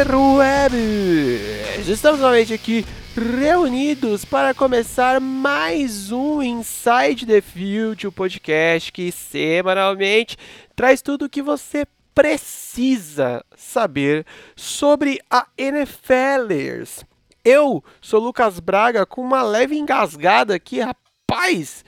interwebs! Estamos novamente aqui reunidos para começar mais um Inside the Field, o podcast que semanalmente traz tudo o que você precisa saber sobre a NFLers. Eu sou Lucas Braga com uma leve engasgada aqui, rapaz.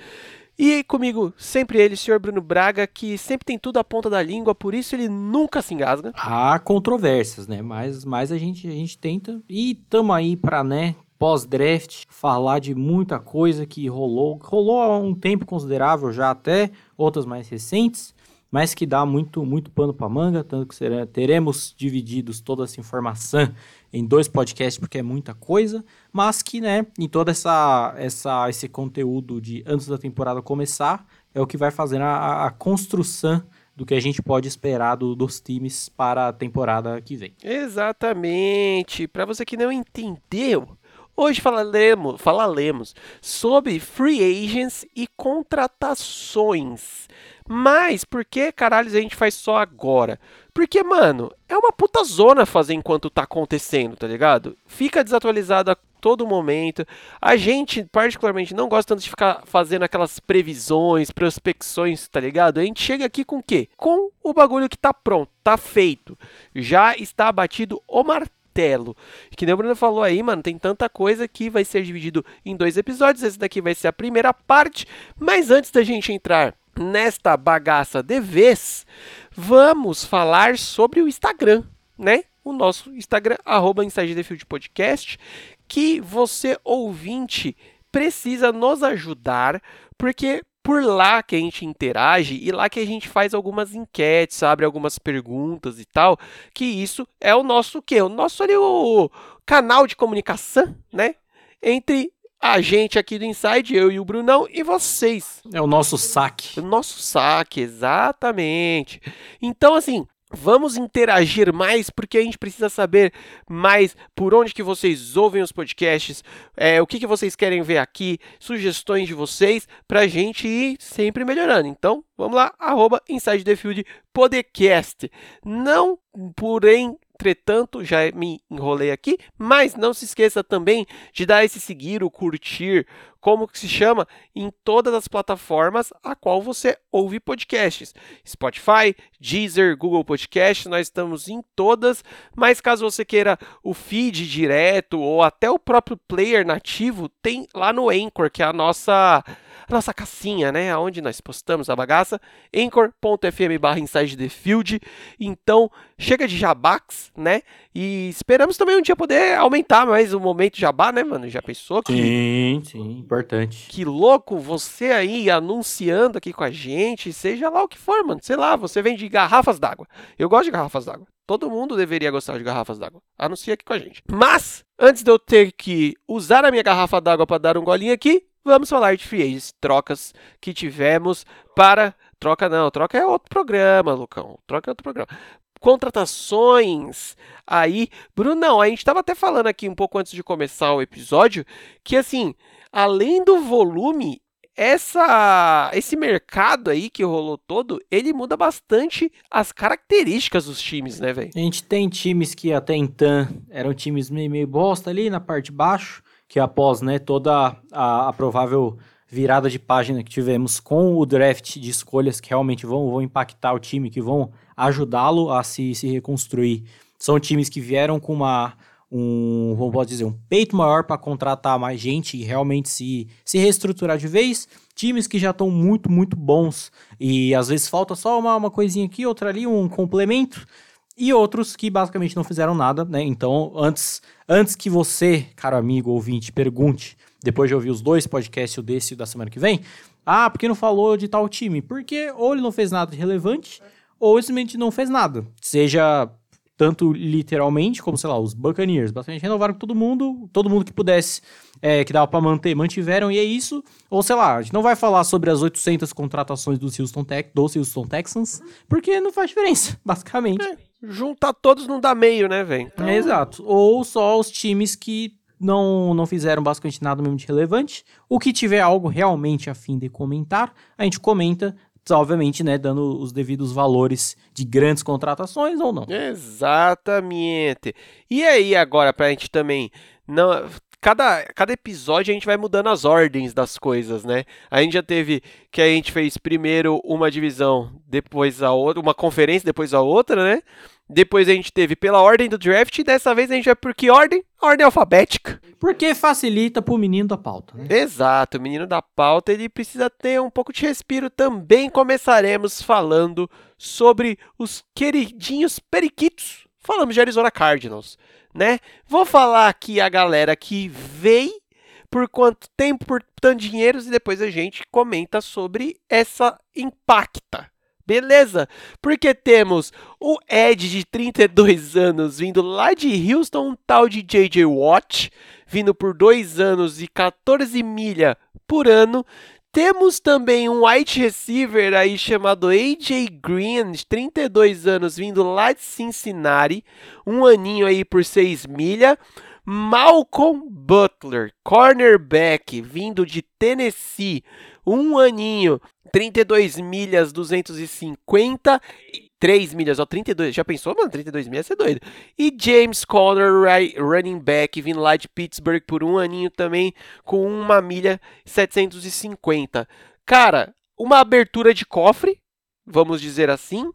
E comigo, sempre ele, senhor Bruno Braga, que sempre tem tudo à ponta da língua, por isso ele nunca se engasga. Há controvérsias, né? Mas, mas a, gente, a gente tenta. E tamo aí pra, né, pós-draft, falar de muita coisa que rolou. Rolou há um tempo considerável já até, outras mais recentes, mas que dá muito, muito pano pra manga, tanto que será, teremos divididos toda essa informação em dois podcasts, porque é muita coisa, mas que, né, em todo essa, essa, esse conteúdo de antes da temporada começar, é o que vai fazer a, a construção do que a gente pode esperar do, dos times para a temporada que vem. Exatamente. Para você que não entendeu, hoje falaremos, falaremos sobre free agents e contratações. Mas por que caralho a gente faz só agora? Porque, mano, é uma puta zona fazer enquanto tá acontecendo, tá ligado? Fica desatualizado a todo momento. A gente, particularmente, não gosta tanto de ficar fazendo aquelas previsões, prospecções, tá ligado? A gente chega aqui com o quê? Com o bagulho que tá pronto, tá feito. Já está abatido o martelo. Que nem o Bruno falou aí, mano, tem tanta coisa que vai ser dividido em dois episódios. Esse daqui vai ser a primeira parte. Mas antes da gente entrar nesta bagaça de vez, vamos falar sobre o Instagram, né? O nosso Instagram, arroba Podcast, que você, ouvinte, precisa nos ajudar, porque por lá que a gente interage e lá que a gente faz algumas enquetes, abre algumas perguntas e tal, que isso é o nosso o quê? O nosso ali, o canal de comunicação, né? Entre a gente aqui do Inside, eu e o Brunão, e vocês. É o nosso saque. O nosso saque, exatamente. Então, assim, Vamos interagir mais porque a gente precisa saber mais por onde que vocês ouvem os podcasts, é, o que, que vocês querem ver aqui, sugestões de vocês, para a gente ir sempre melhorando. Então, vamos lá, arroba Inside the Field Podcast. Não, porém, Entretanto, já me enrolei aqui, mas não se esqueça também de dar esse seguir, o curtir, como que se chama, em todas as plataformas a qual você ouve podcasts. Spotify, Deezer, Google Podcast, nós estamos em todas, mas caso você queira o feed direto ou até o próprio player nativo, tem lá no Anchor, que é a nossa a nossa cassinha, né, onde nós postamos a bagaça, anchor.fm barra inside the field. Então, chega de jabax, né, e esperamos também um dia poder aumentar mais o momento jabá, né, mano? Já pensou? Que... Sim, sim, importante. Que louco você aí anunciando aqui com a gente, seja lá o que for, mano. Sei lá, você vende garrafas d'água. Eu gosto de garrafas d'água. Todo mundo deveria gostar de garrafas d'água. Anuncia aqui com a gente. Mas, antes de eu ter que usar a minha garrafa d'água para dar um golinho aqui, vamos falar de free agents, trocas que tivemos para. Troca não, troca é outro programa, Lucão. Troca é outro programa. Contratações aí. Bruno, não, a gente estava até falando aqui um pouco antes de começar o episódio que, assim, além do volume, essa esse mercado aí que rolou todo, ele muda bastante as características dos times, né, velho? A gente tem times que até então eram times meio, meio bosta ali na parte de baixo, que após né, toda a, a, provável virada de página que tivemos com o draft de escolhas que realmente vão, vão impactar o time, que vão ajudá-lo a se, se reconstruir, são times que vieram com uma um, como pode dizer, um peito maior para contratar mais gente e realmente se, se reestruturar de vez. Times que já estão muito, muito bons e às vezes falta só uma, uma coisinha aqui, outra ali, um complemento e outros que basicamente não fizeram nada, né? Então, antes, antes que você, caro amigo ouvinte, pergunte, depois de ouvir os dois podcasts, o desse e o da semana que vem, ah, por que não falou de tal time? Porque ou ele não fez nada de relevante, ou simplesmente não fez nada. Seja tanto literalmente, como, sei lá, os Buccaneers, basicamente renovaram com todo mundo, todo mundo que pudesse, é, que dava para manter, mantiveram, e é isso. Ou, sei lá, a gente não vai falar sobre as 800 contratações do Houston, Tech, dos Houston Texans, porque não faz diferença, basicamente. É juntar todos não dá meio, né, velho? Então... É, exato. Ou só os times que não, não fizeram basicamente nada mesmo de relevante. O que tiver algo realmente a fim de comentar, a gente comenta obviamente, né, dando os devidos valores de grandes contratações ou não. Exatamente. E aí, agora, pra gente também não cada, cada episódio a gente vai mudando as ordens das coisas, né? A gente já teve que a gente fez primeiro uma divisão, depois a outra, uma conferência, depois a outra, né? Depois a gente teve pela ordem do draft e dessa vez a gente vai por que ordem? Ordem alfabética. Porque facilita pro menino da pauta, né? Exato, o menino da pauta ele precisa ter um pouco de respiro. Também começaremos falando sobre os queridinhos periquitos. Falamos de Arizona Cardinals né? Vou falar aqui a galera que veio, por quanto tempo, por tanto dinheiro, e depois a gente comenta sobre essa impacta. Beleza? Porque temos o Ed de 32 anos vindo lá de Houston, um tal de JJ Watt, vindo por 2 anos e 14 milha por ano. Temos também um wide receiver aí chamado AJ Green, de 32 anos, vindo lá de Cincinnati, um aninho aí por 6 milha. Malcolm Butler, cornerback, vindo de Tennessee, um aninho, 32 milhas, 250. 3 milhas, ó, 32. Já pensou, mano? 32 milhas, é doido. E James Conner, running back, vindo lá de Pittsburgh por um aninho também, com uma milha 750. Cara, uma abertura de cofre, vamos dizer assim,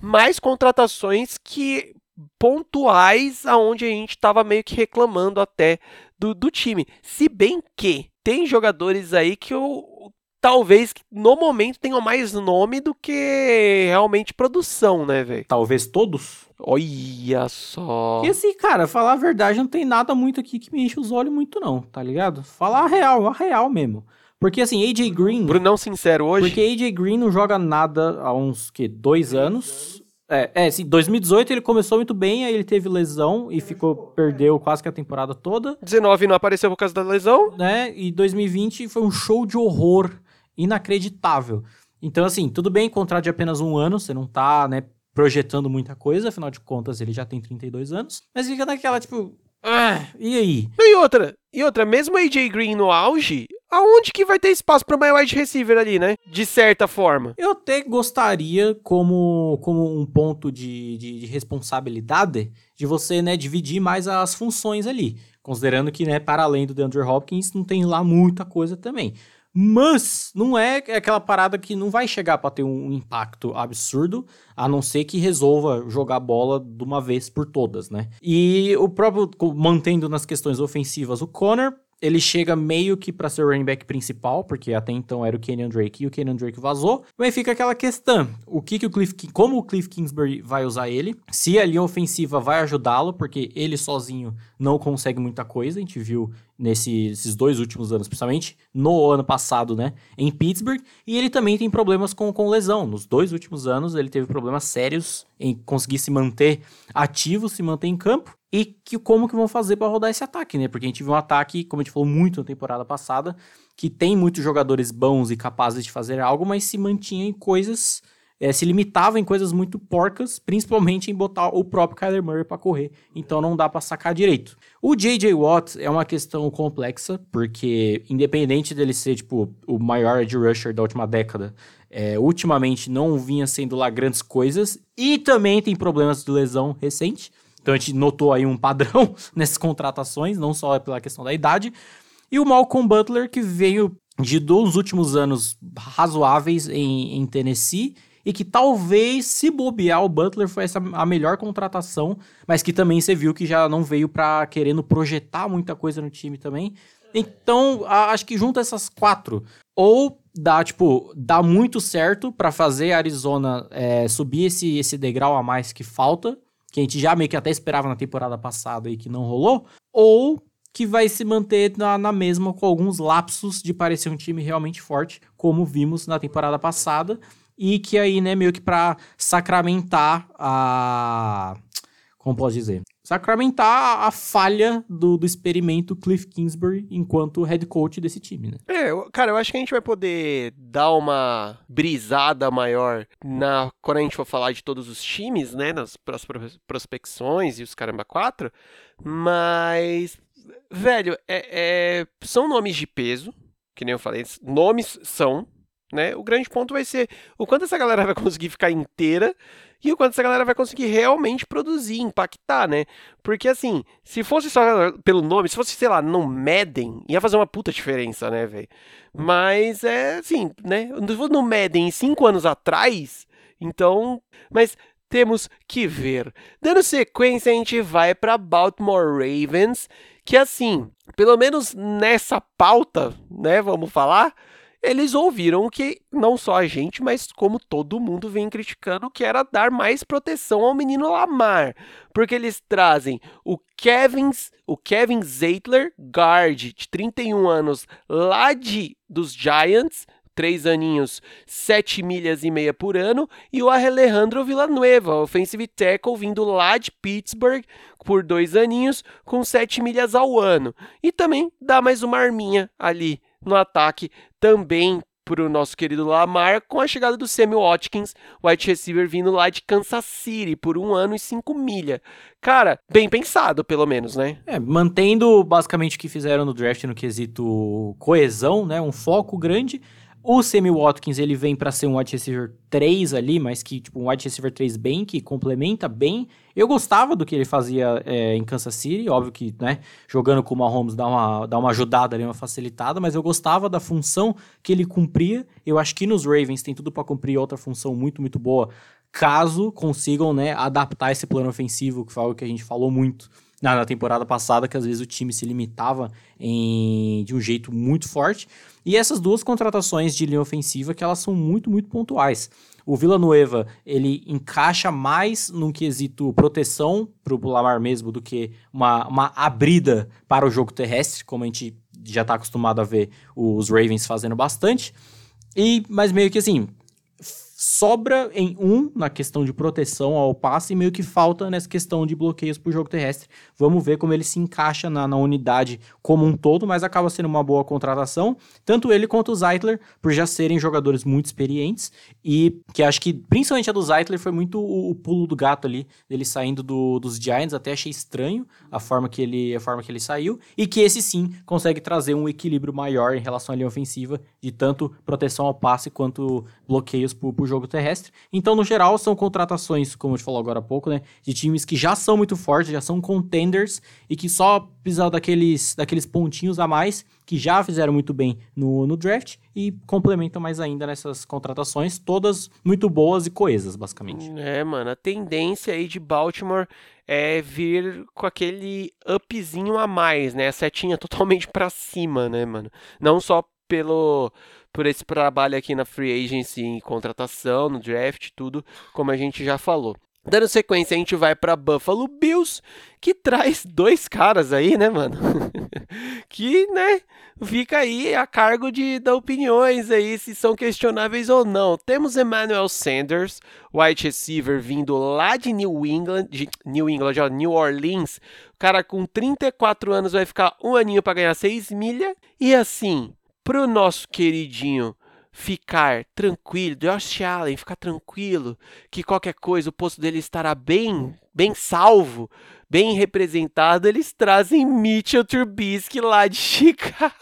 mais contratações que pontuais aonde a gente estava meio que reclamando até do, do time. Se bem que tem jogadores aí que eu talvez no momento tenham mais nome do que realmente produção, né, velho? Talvez todos. Olha só. E assim, cara, falar a verdade, não tem nada muito aqui que me enche os olhos muito, não, tá ligado? Falar a real, a real mesmo. Porque assim, AJ Green. Brunão sincero hoje. Porque AJ Green não joga nada há uns que dois anos. É, é, sim, 2018 ele começou muito bem, aí ele teve lesão e ficou perdeu quase que a temporada toda. 19 não apareceu por causa da lesão, né? E 2020 foi um show de horror inacreditável. Então, assim, tudo bem contrato de apenas um ano, você não tá, né, projetando muita coisa, afinal de contas ele já tem 32 anos, mas fica naquela, tipo, ah, e aí? E outra, e outra, mesmo AJ Green no auge, aonde que vai ter espaço para mais wide receiver ali, né? De certa forma. Eu até gostaria, como, como um ponto de, de, de responsabilidade, de você, né, dividir mais as funções ali. Considerando que, né, para além do DeAndre Hopkins, não tem lá muita coisa também. Mas não é aquela parada que não vai chegar para ter um impacto absurdo, a não ser que resolva jogar bola de uma vez por todas, né? E o próprio, mantendo nas questões ofensivas, o Connor ele chega meio que para ser o running back principal, porque até então era o Kenyon Drake e o Kenyon Drake vazou. Mas fica aquela questão, o que que o Cliff, como o Cliff Kingsbury vai usar ele? Se a linha ofensiva vai ajudá-lo, porque ele sozinho não consegue muita coisa, a gente viu nesses dois últimos anos, principalmente no ano passado, né, em Pittsburgh, e ele também tem problemas com, com lesão. Nos dois últimos anos, ele teve problemas sérios em conseguir se manter ativo, se manter em campo, e que, como que vão fazer para rodar esse ataque, né? Porque a gente viu um ataque, como a gente falou muito na temporada passada, que tem muitos jogadores bons e capazes de fazer algo, mas se mantinha em coisas é, se limitava em coisas muito porcas, principalmente em botar o próprio Kyler Murray para correr. Então não dá para sacar direito. O J.J. Watt é uma questão complexa, porque independente dele ser tipo o maior edge rusher da última década, é, ultimamente não vinha sendo lá grandes coisas e também tem problemas de lesão recente. Então a gente notou aí um padrão nessas contratações, não só pela questão da idade. E o Malcolm Butler, que veio de dos últimos anos razoáveis em, em Tennessee e que talvez, se bobear, o Butler foi essa, a melhor contratação, mas que também você viu que já não veio para querendo projetar muita coisa no time também. Então, a, acho que junta essas quatro, ou dá, tipo, dá muito certo para fazer a Arizona é, subir esse, esse degrau a mais que falta, que a gente já meio que até esperava na temporada passada e que não rolou, ou que vai se manter na, na, mesma com alguns lapsos de parecer um time realmente forte, como vimos na temporada passada e que aí, né, meio que para sacramentar a. Como posso dizer? Sacramentar a falha do, do experimento Cliff Kingsbury enquanto head coach desse time, né? É, cara, eu acho que a gente vai poder dar uma brisada maior na quando a gente for falar de todos os times, né, nas pros, prospecções e os caramba quatro, mas velho, é, é, são nomes de peso, que nem eu falei, nomes são, né? O grande ponto vai ser o quanto essa galera vai conseguir ficar inteira e o quanto essa galera vai conseguir realmente produzir, impactar, né? Porque assim, se fosse só pelo nome, se fosse, sei lá, no Madden, ia fazer uma puta diferença, né, velho? Mas é assim, né? No Madden cinco anos atrás, então. Mas temos que ver. Dando sequência, a gente vai para Baltimore Ravens, que assim, pelo menos nessa pauta, né, vamos falar, eles ouviram que não só a gente, mas como todo mundo vem criticando, que era dar mais proteção ao menino Lamar, porque eles trazem o Kevin, o Kevin Zeitler, guard de 31 anos, lá de dos Giants, três aninhos, sete milhas e meia por ano, e o Alejandro Villanueva, offensive tackle, vindo lá de Pittsburgh por dois aninhos, com sete milhas ao ano. E também dá mais uma arminha ali no ataque também para o nosso querido Lamar com a chegada do Samuel Watkins, wide receiver vindo lá de Kansas City por um ano e cinco milha. Cara, bem pensado, pelo menos, né? É, mantendo basicamente o que fizeram no draft no quesito coesão, né? Um foco grande o Sammy Watkins, ele vem para ser um wide receiver 3 ali, mas que, tipo, um wide receiver 3 bem, que complementa bem. Eu gostava do que ele fazia é, em Kansas City, óbvio que, né, jogando com o Mahomes dá uma, dá uma ajudada ali, uma facilitada, mas eu gostava da função que ele cumpria. Eu acho que nos Ravens tem tudo para cumprir outra função muito, muito boa, caso consigam, né, adaptar esse plano ofensivo, que foi algo que a gente falou muito na, na temporada passada, que às vezes o time se limitava em, de um jeito muito forte. E essas duas contratações de linha ofensiva que elas são muito, muito pontuais. O Villanueva, ele encaixa mais num quesito proteção para o Lamar mesmo do que uma, uma abrida para o jogo terrestre, como a gente já está acostumado a ver os Ravens fazendo bastante. E, mas meio que assim, sobra em um na questão de proteção ao passe e meio que falta nessa questão de bloqueios para o jogo terrestre. Vamos ver como ele se encaixa na, na, unidade como um todo, mas acaba sendo uma boa contratação. Tanto ele quanto o Zeitler, por já serem jogadores muito experientes e que acho que principalmente a do Zeitler foi muito o, o pulo do gato ali, dele saindo do, dos Giants. Até achei estranho a forma, que ele, a forma que ele saiu e que esse sim consegue trazer um equilíbrio maior em relação à linha ofensiva de tanto proteção ao passe quanto bloqueios para o jogo terrestre. Então, no geral, são contratações, como a gente falou agora há pouco, né? De times que já são muito fortes, já são contenders e que só precisam daqueles, daqueles pontinhos a mais que já fizeram muito bem no, no draft e complementam mais ainda nessas contratações, todas muito boas e coesas, basicamente. É, mano, a tendência aí de Baltimore é vir com aquele upzinho a mais, né? A setinha totalmente para cima, né, mano? Não só pelo por esse trabalho aqui na free agency, em contratação, no draft, tudo, como a gente já falou. Dando sequência, a gente vai para Buffalo Bills, que traz dois caras aí, né, mano? que, né, fica aí a cargo de dar opiniões aí se são questionáveis ou não. Temos Emmanuel Sanders, wide receiver vindo lá de New England, de New England, ó, New Orleans. O cara com 34 anos vai ficar um aninho para ganhar 6 milha. E assim, pro nosso queridinho ficar tranquilo, Josh Allen ficar tranquilo, que qualquer coisa o posto dele estará bem, bem salvo, bem representado, eles trazem Mitchell Trubisky lá de Chicago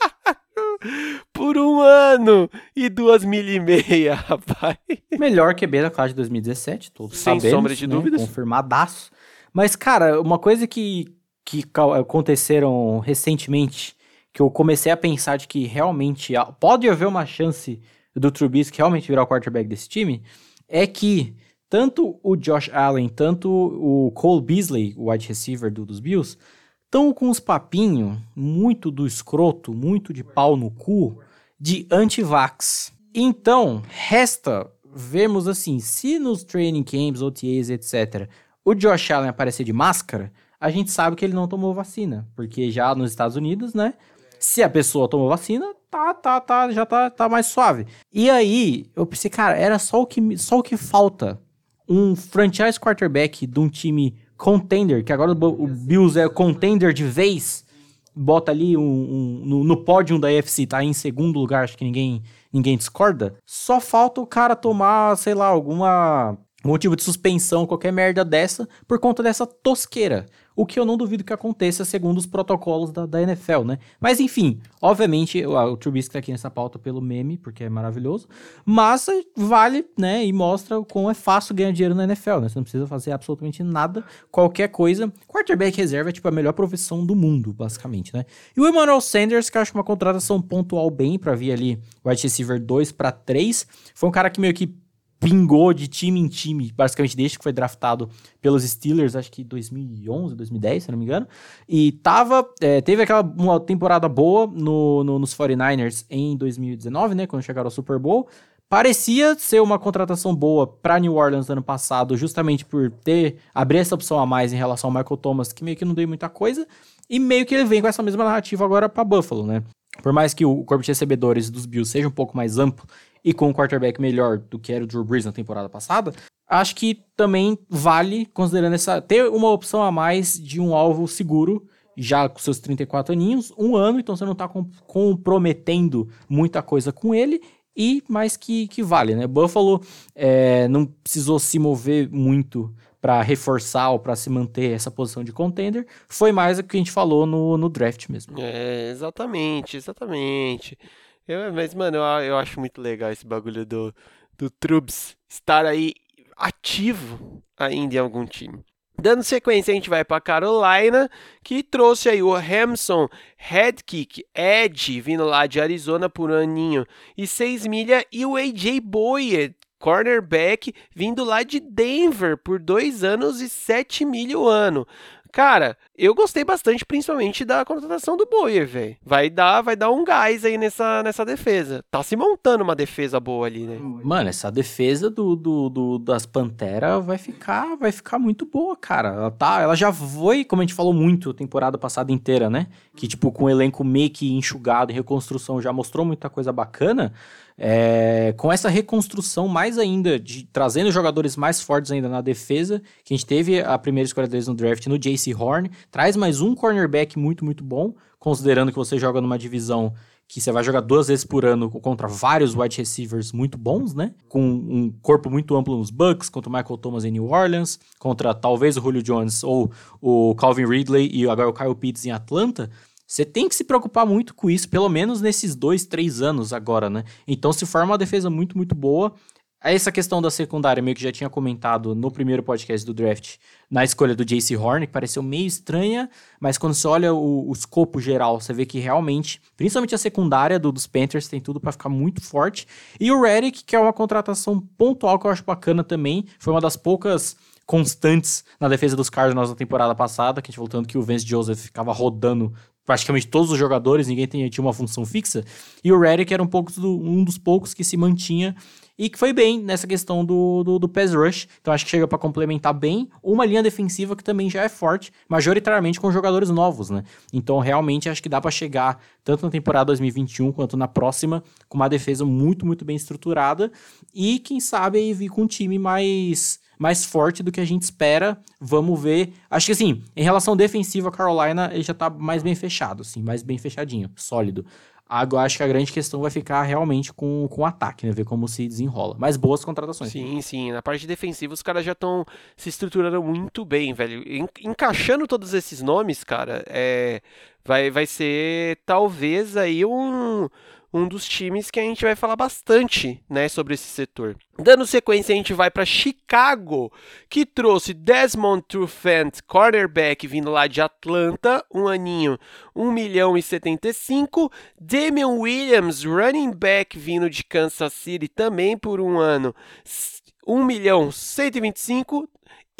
por um ano e duas mil e meia, rapaz. Melhor QB da classe de 2017, todos Sem sabemos, sombra de né? dúvidas. Confirmadaço. Mas, cara, uma coisa que, que aconteceram recentemente que eu comecei a pensar de que realmente pode haver uma chance do Trubisky realmente virar o quarterback desse time, é que tanto o Josh Allen, tanto o Cole Beasley, o wide receiver do, dos Bills, estão com uns papinhos muito do escroto, muito de pau no cu, de anti-vax. Então, resta vermos assim, se nos training camps, OTAs, etc., o Josh Allen aparecer de máscara, a gente sabe que ele não tomou vacina, porque já nos Estados Unidos, né, se a pessoa tomou vacina, tá, tá, tá, já tá, tá mais suave. E aí, eu pensei, cara, era só o que, só o que falta. Um franchise quarterback de um time contender, que agora o Bills é contender de vez, bota ali um, um no, no pódio da AFC, tá em segundo lugar, acho que ninguém, ninguém discorda. Só falta o cara tomar, sei lá, alguma motivo de suspensão, qualquer merda dessa, por conta dessa tosqueira. O que eu não duvido que aconteça segundo os protocolos da, da NFL, né? Mas enfim, obviamente, o, o Trubisky tá aqui nessa pauta pelo meme, porque é maravilhoso, mas vale, né, e mostra o quão é fácil ganhar dinheiro na NFL, né? Você não precisa fazer absolutamente nada, qualquer coisa. Quarterback reserva é tipo a melhor profissão do mundo, basicamente, né? E o Emmanuel Sanders, que eu acho uma contratação pontual bem para vir ali, wide receiver 2 para 3, foi um cara que meio que pingou de time em time, basicamente desde que foi draftado pelos Steelers, acho que 2011, 2010, se não me engano. E tava, é, teve aquela uma temporada boa no, no, nos 49ers em 2019, né, quando chegaram ao Super Bowl. Parecia ser uma contratação boa para New Orleans no ano passado, justamente por ter abrir essa opção a mais em relação ao Michael Thomas, que meio que não deu muita coisa, e meio que ele vem com essa mesma narrativa agora para Buffalo, né? Por mais que o corpo de recebedores dos Bills seja um pouco mais amplo e com um quarterback melhor do que era o Drew Brees na temporada passada, acho que também vale, considerando essa. ter uma opção a mais de um alvo seguro, já com seus 34 aninhos, um ano, então você não está comprometendo muita coisa com ele. E mais que, que vale, né? Buffalo é, não precisou se mover muito para reforçar ou para se manter essa posição de contender. Foi mais o que a gente falou no, no draft mesmo. É, exatamente, exatamente. Eu, mas, mano, eu, eu acho muito legal esse bagulho do, do Trubs estar aí ativo ainda em algum time. Dando sequência, a gente vai para Carolina, que trouxe aí o Hamson Headkick Edge, vindo lá de Arizona por um aninho e 6 milha, e o AJ Boyer, cornerback, vindo lá de Denver por dois anos e 7 milha o ano. Cara, eu gostei bastante, principalmente da contratação do Boyer, velho. Vai dar, vai dar um gás aí nessa, nessa defesa. Tá se montando uma defesa boa ali, né? Mano, essa defesa do, do, do das Panteras vai ficar, vai ficar muito boa, cara. Ela tá, ela já foi, como a gente falou muito temporada passada inteira, né? Que tipo com o elenco meio que enxugado em reconstrução já mostrou muita coisa bacana. É, com essa reconstrução mais ainda, de trazendo jogadores mais fortes ainda na defesa, que a gente teve a primeira escolha deles no draft no JC Horn, traz mais um cornerback muito, muito bom, considerando que você joga numa divisão que você vai jogar duas vezes por ano contra vários wide receivers muito bons, né? Com um corpo muito amplo nos Bucks, contra o Michael Thomas em New Orleans, contra talvez o Julio Jones ou o Calvin Ridley e agora o Kyle Pitts em Atlanta. Você tem que se preocupar muito com isso, pelo menos nesses dois, três anos agora, né? Então se forma uma defesa muito, muito boa. Essa questão da secundária, meio que já tinha comentado no primeiro podcast do draft, na escolha do JC Horn, que pareceu meio estranha, mas quando você olha o, o escopo geral, você vê que realmente, principalmente a secundária do, dos Panthers, tem tudo para ficar muito forte. E o Redick, que é uma contratação pontual que eu acho bacana também, foi uma das poucas constantes na defesa dos Cardinals na temporada passada, que a gente voltando que o Vance Joseph ficava rodando praticamente todos os jogadores, ninguém tinha, tinha uma função fixa. E o Redick era um, pouco do, um dos poucos que se mantinha e que foi bem nessa questão do, do, do pass rush. Então acho que chega para complementar bem uma linha defensiva que também já é forte, majoritariamente com jogadores novos, né? Então realmente acho que dá para chegar tanto na temporada 2021 quanto na próxima com uma defesa muito, muito bem estruturada e quem sabe aí vir com um time mais mais forte do que a gente espera. Vamos ver. Acho que assim, em relação defensiva, Carolina ele já tá mais bem fechado, assim, mais bem fechadinho, sólido. Agora acho que a grande questão vai ficar realmente com, com o ataque, né? Ver como se desenrola. Mas boas contratações. Sim, sim. Na parte defensiva, os caras já estão se estruturando muito bem, velho. Encaixando todos esses nomes, cara, é, vai, vai ser talvez aí um um dos times que a gente vai falar bastante, né, sobre esse setor. Dando sequência, a gente vai para Chicago, que trouxe Desmond Trufant, cornerback, vindo lá de Atlanta, um aninho, 1 milhão e 75. Damian Williams, running back, vindo de Kansas City, também por um ano, 1 milhão 125.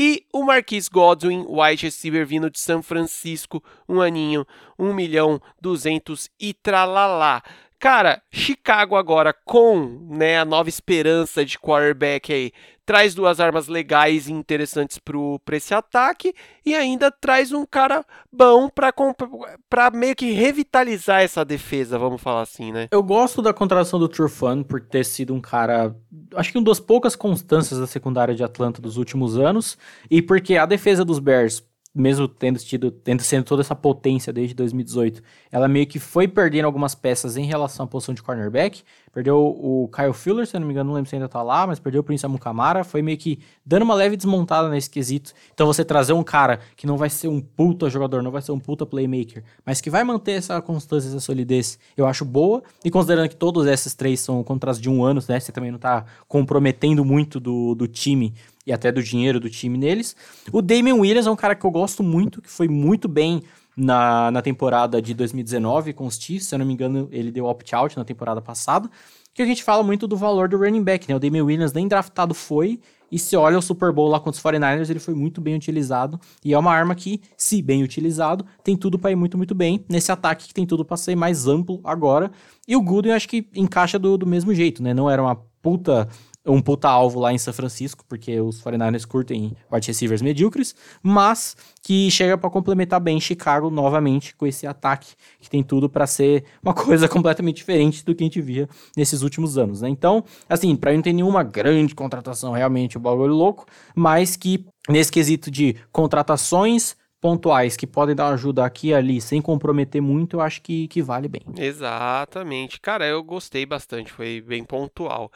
E o Marquis Godwin, wide receiver vindo de São Francisco, um aninho, 1 milhão 200 e tralalá. Cara, Chicago agora com né, a nova esperança de quarterback aí, traz duas armas legais e interessantes para esse ataque e ainda traz um cara bom para meio que revitalizar essa defesa, vamos falar assim, né? Eu gosto da contratação do Trufan por ter sido um cara, acho que uma das poucas constâncias da secundária de Atlanta dos últimos anos e porque a defesa dos Bears mesmo tendo tido, tendo sendo toda essa potência desde 2018, ela meio que foi perdendo algumas peças em relação à posição de cornerback. Perdeu o Kyle Fuller, se eu não me engano, não lembro se ainda tá lá, mas perdeu o Prince Amukamara, foi meio que dando uma leve desmontada nesse quesito. Então você trazer um cara que não vai ser um puta jogador, não vai ser um puta playmaker, mas que vai manter essa constância, essa solidez, eu acho boa. E considerando que todos esses três são contratos de um ano, né, você também não tá comprometendo muito do, do time e até do dinheiro do time neles. O Damian Williams é um cara que eu gosto muito, que foi muito bem na, na temporada de 2019 com os Chiefs, se eu não me engano, ele deu opt-out na temporada passada, que a gente fala muito do valor do running back, né? O Damian Williams nem draftado foi, e se olha o Super Bowl lá contra os 49ers, ele foi muito bem utilizado, e é uma arma que, se bem utilizado, tem tudo para ir muito, muito bem, nesse ataque que tem tudo para ser mais amplo agora, e o Gooden acho que encaixa do, do mesmo jeito, né? Não era uma puta um puta alvo lá em São Francisco, porque os 49ers curtem wide receivers medíocres, mas que chega para complementar bem Chicago novamente com esse ataque que tem tudo para ser uma coisa completamente diferente do que a gente via nesses últimos anos, né? Então, assim, para mim não tem nenhuma grande contratação realmente o bagulho louco, mas que nesse quesito de contratações pontuais que podem dar ajuda aqui e ali sem comprometer muito, eu acho que, que vale bem. Exatamente. Cara, eu gostei bastante, foi bem pontual.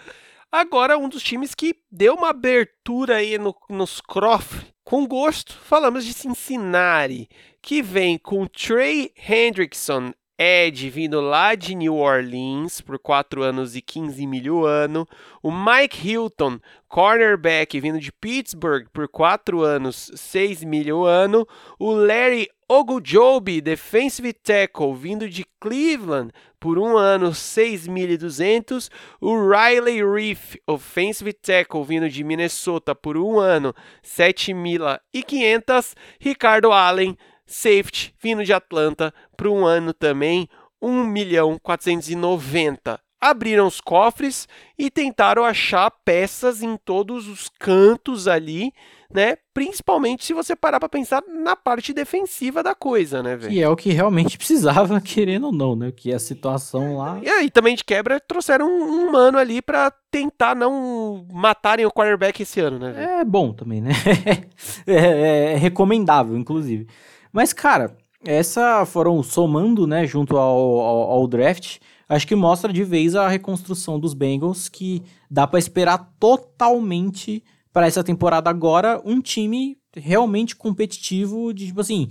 Agora, um dos times que deu uma abertura aí no, nos cofres com gosto, falamos de Cincinnati, que vem com Trey Hendrickson, Ed, vindo lá de New Orleans por 4 anos e 15 mil ano. O Mike Hilton, cornerback, vindo de Pittsburgh por 4 anos, 6 mil ano. O Larry Ogujobi, defensive tackle, vindo de Cleveland por um ano, 6.200. O Riley Reef, offensive tackle, vindo de Minnesota por um ano, 7.500. Ricardo Allen, safety, vindo de Atlanta por um ano também, 1.490 abriram os cofres e tentaram achar peças em todos os cantos ali, né? Principalmente se você parar para pensar na parte defensiva da coisa, né, velho? Que é o que realmente precisava, querendo ou não, né? Que a situação lá. E aí, também de quebra, trouxeram um, um mano ali para tentar não matarem o quarterback esse ano, né? Véio? É bom também, né? é, é, é recomendável, inclusive. Mas, cara, essa foram somando, né, junto ao, ao, ao draft acho que mostra de vez a reconstrução dos Bengals, que dá para esperar totalmente para essa temporada agora um time realmente competitivo, de tipo assim,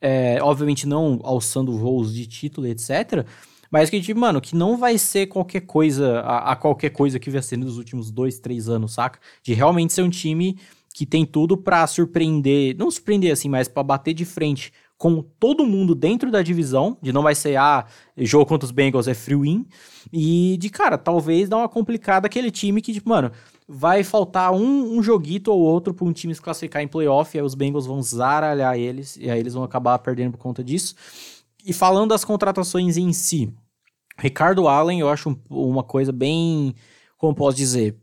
é, obviamente não alçando voos de título, etc. Mas que, tipo, mano, que não vai ser qualquer coisa, a, a qualquer coisa que vai ser nos últimos dois, três anos, saca? De realmente ser um time que tem tudo para surpreender, não surpreender assim, mas para bater de frente com todo mundo dentro da divisão, de não vai ser, ah, jogo contra os Bengals é free win, e de, cara, talvez dar uma complicada aquele time que, tipo, mano, vai faltar um, um joguito ou outro para um time se classificar em playoff, e aí os Bengals vão zaralhar eles, e aí eles vão acabar perdendo por conta disso. E falando das contratações em si, Ricardo Allen, eu acho uma coisa bem, como posso dizer,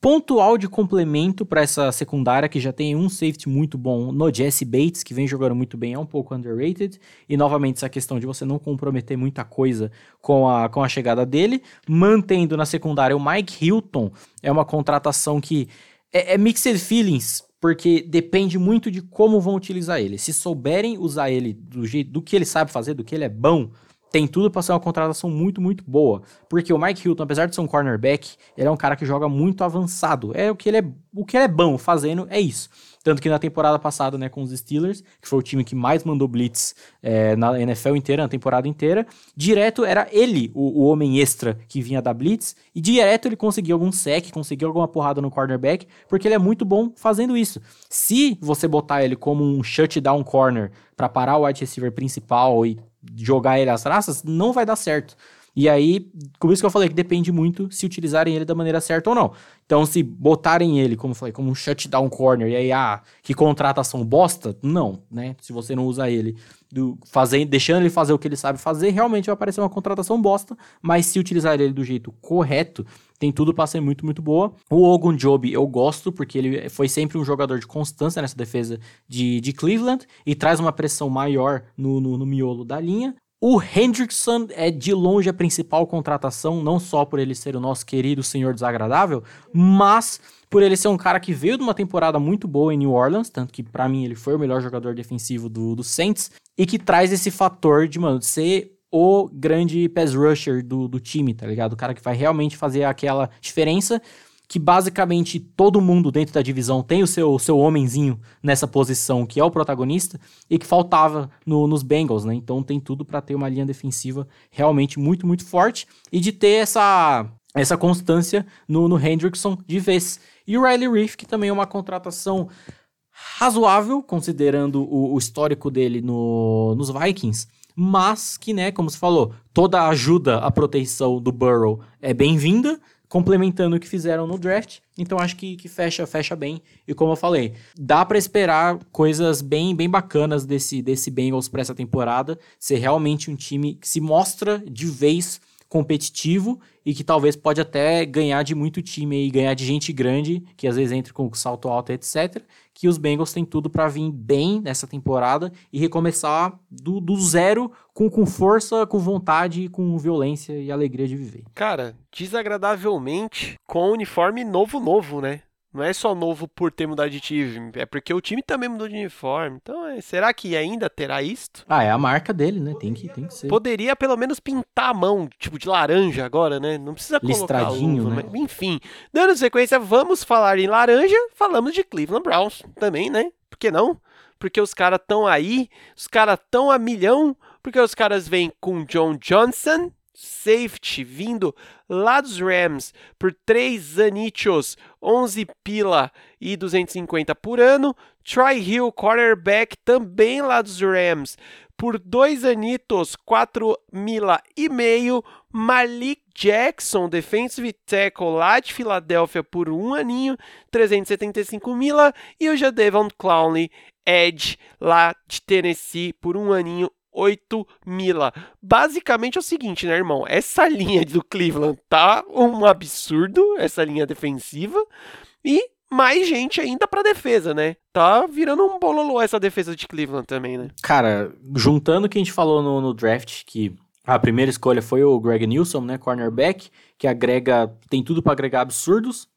pontual de complemento para essa secundária que já tem um safety muito bom no Jesse Bates, que vem jogando muito bem, é um pouco underrated. E novamente essa questão de você não comprometer muita coisa com a, com a chegada dele. Mantendo na secundária o Mike Hilton, é uma contratação que é, é mixed feelings, porque depende muito de como vão utilizar ele. Se souberem usar ele do jeito do que ele sabe fazer, do que ele é bom, tem tudo para ser uma contratação muito, muito boa. Porque o Mike Hilton, apesar de ser um cornerback, ele é um cara que joga muito avançado. É o que ele é, o que ele é bom fazendo, é isso. Tanto que na temporada passada, né, com os Steelers, que foi o time que mais mandou blitz é, na NFL inteira, na temporada inteira, direto era ele, o, o, homem extra que vinha da blitz, e direto ele conseguia algum sec, conseguia alguma porrada no cornerback, porque ele é muito bom fazendo isso. Se você botar ele como um shutdown corner para parar o wide receiver principal e jogar ele às traças, não vai dar certo. E aí, por isso que eu falei que depende muito se utilizarem ele da maneira certa ou não. Então, se botarem ele, como eu falei, como um shutdown corner, e aí, ah, que contratação bosta, não, né? Se você não usa ele, do, fazendo, deixando ele fazer o que ele sabe fazer, realmente vai parecer uma contratação bosta, mas se utilizar ele do jeito correto, tem tudo para ser muito, muito boa. O Ogun Job eu gosto, porque ele foi sempre um jogador de constância nessa defesa de, de Cleveland e traz uma pressão maior no, no, no miolo da linha. O Hendrickson é de longe a principal contratação, não só por ele ser o nosso querido senhor desagradável, mas por ele ser um cara que veio de uma temporada muito boa em New Orleans, tanto que para mim ele foi o melhor jogador defensivo do, do Saints, e que traz esse fator de, mano, ser o grande pass rusher do, do time, tá ligado? O cara que vai realmente fazer aquela diferença que basicamente todo mundo dentro da divisão tem o seu, seu homenzinho nessa posição, que é o protagonista, e que faltava no, nos Bengals, né? Então tem tudo para ter uma linha defensiva realmente muito, muito forte e de ter essa, essa constância no, no Hendrickson de vez. E o Riley Reef, que também é uma contratação razoável, considerando o, o histórico dele no, nos Vikings, mas que, né, como você falou, toda a ajuda à proteção do Burrow é bem-vinda, complementando o que fizeram no draft. Então acho que, que fecha fecha bem. E como eu falei, dá para esperar coisas bem bem bacanas desse desse Bengals para essa temporada, ser realmente um time que se mostra de vez competitivo e que talvez pode até ganhar de muito time e ganhar de gente grande, que às vezes entra com salto alto, etc. Que os Bengals têm tudo para vir bem nessa temporada e recomeçar do, do zero com, com força, com vontade, com violência e alegria de viver. Cara, desagradavelmente com uniforme novo novo, né? Não é só novo por ter mudado de time, é porque o time também mudou de uniforme. Então, é, será que ainda terá isto? Ah, é a marca dele, né? Tem que, tem que ser. Poderia pelo menos pintar a mão, tipo de laranja agora, né? Não precisa colocar Listradinho, luva, né? mas, enfim. Dando sequência, vamos falar em laranja, falamos de Cleveland Browns também, né? Por que não? Porque os caras estão aí, os caras estão a milhão, porque os caras vêm com John Johnson, safety vindo lá dos Rams por 3 anichos, 11 pila e 250 por ano. Troy Hill, quarterback, também lá dos Rams por 2 anitos, 4 mila e meio. Malik Jackson, defensive tackle lá de Filadélfia por um aninho, 375 mila. E o Jadevon Clowney, edge lá de Tennessee por um aninho, 8 mila. Basicamente é o seguinte, né, irmão? Essa linha do Cleveland tá um absurdo, essa linha defensiva. E mais gente ainda pra defesa, né? Tá virando um bololô essa defesa de Cleveland também, né? Cara, juntando o que a gente falou no, no draft, que a primeira escolha foi o Greg Nilsson, né, cornerback, que agrega, tem tudo para agregar absurdos.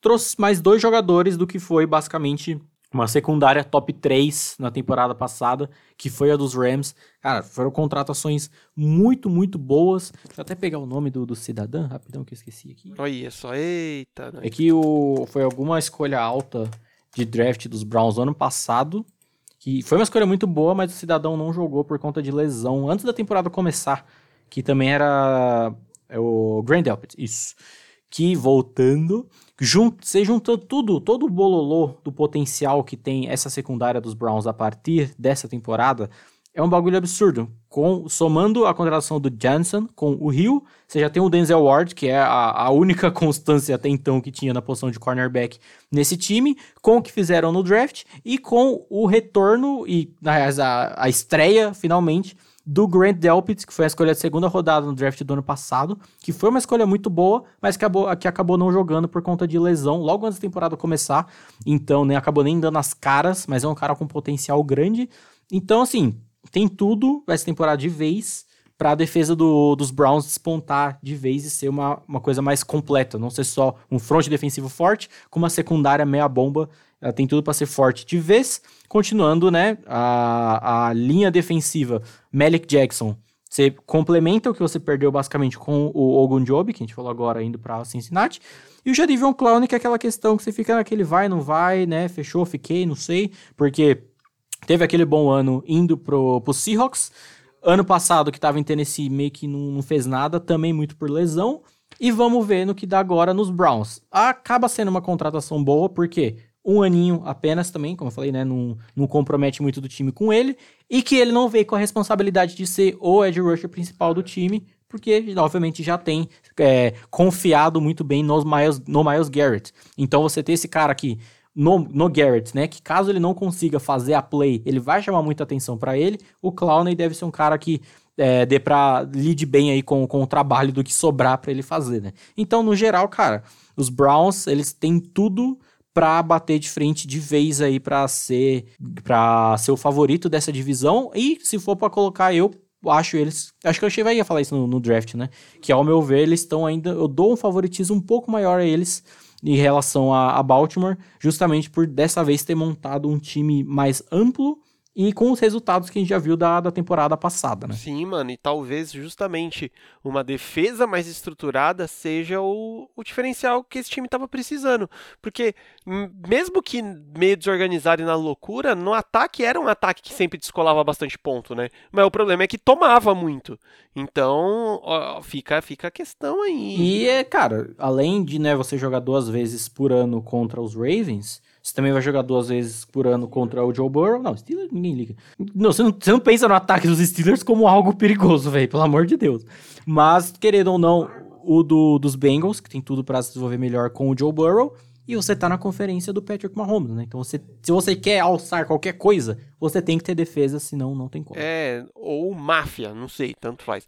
Trouxe mais dois jogadores do que foi basicamente uma secundária top 3 na temporada passada, que foi a dos Rams. Cara, foram contratações muito, muito boas. Deixa eu até pegar o nome do, do cidadão, rapidão que eu esqueci aqui. Olha só, eita. É que o, foi alguma escolha alta de draft dos Browns no ano passado, que foi uma escolha muito boa, mas o cidadão não jogou por conta de lesão antes da temporada começar, que também era é o Grand Delpit, isso. Que voltando, jun você juntou tudo, todo o bololô do potencial que tem essa secundária dos Browns a partir dessa temporada, é um bagulho absurdo. Com, somando a contratação do Johnson com o Rio, você já tem o Denzel Ward, que é a, a, única constância até então que tinha na posição de cornerback nesse time, com o que fizeram no draft e com o retorno e, aliás, a, a estreia, finalmente, do Grant Delpit, que foi a escolha de segunda rodada no draft do ano passado, que foi uma escolha muito boa, mas que acabou, que acabou não jogando por conta de lesão logo antes da temporada começar. Então, né, acabou nem dando as caras, mas é um cara com potencial grande. Então, assim, tem tudo essa temporada de vez para a defesa do, dos Browns despontar de vez e ser uma, uma coisa mais completa, não ser só um front defensivo forte, com uma secundária meia bomba. Ela tem tudo para ser forte de vez. Continuando, né? A, a linha defensiva, Malik Jackson. Você complementa o que você perdeu basicamente com o Ogunjobi, que a gente falou agora indo para Cincinnati. E o Jadivion Clown, que é aquela questão que você fica naquele vai, não vai, né? Fechou, fiquei, não sei. Porque teve aquele bom ano indo pro, pro Seahawks. Ano passado, que estava em Tennessee, meio que não, não, fez nada, também muito por lesão. E vamos ver no que dá agora nos Browns. Acaba sendo uma contratação boa, porque um aninho apenas também, como eu falei, né? Não, não compromete muito do time com ele. E que ele não veio com a responsabilidade de ser o edge rusher principal do time, porque obviamente já tem é, confiado muito bem nos Miles, no Miles Garrett. Então você ter esse cara aqui no, no Garrett, né? Que caso ele não consiga fazer a play, ele vai chamar muita atenção para ele. O Clowney deve ser um cara que é, dê pra lide bem aí com, com o trabalho do que sobrar para ele fazer, né? Então, no geral, cara, os Browns, eles têm tudo para bater de frente de vez aí para ser para ser o favorito dessa divisão e se for para colocar eu acho eles. Acho que eu cheguei a falar isso no, no draft, né? Que ao meu ver, eles estão ainda. Eu dou um favoritismo um pouco maior a eles em relação a, a Baltimore, justamente por dessa vez ter montado um time mais amplo e com os resultados que a gente já viu da, da temporada passada, né? Sim, mano, e talvez justamente uma defesa mais estruturada seja o, o diferencial que esse time estava precisando. Porque, mesmo que meio desorganizado e na loucura, no ataque era um ataque que sempre descolava bastante ponto, né? Mas o problema é que tomava muito. Então, ó, fica, fica a questão aí. E, é, cara, além de né, você jogar duas vezes por ano contra os Ravens você também vai jogar duas vezes por ano contra o Joe Burrow. Não, Steelers ninguém liga. Não, você não, você não pensa no ataque dos Steelers como algo perigoso, velho, pelo amor de Deus. Mas, querendo ou não, o do, dos Bengals, que tem tudo para se desenvolver melhor com o Joe Burrow, e você tá na conferência do Patrick Mahomes, né? Então, você, se você quer alçar qualquer coisa, você tem que ter defesa, senão não tem como. É, ou máfia, não sei, tanto faz.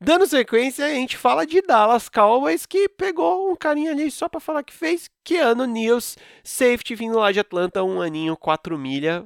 Dando sequência, a gente fala de Dallas Cowboys, que pegou um carinha ali só para falar que fez. Keanu News, safety vindo lá de Atlanta, um aninho, quatro milha.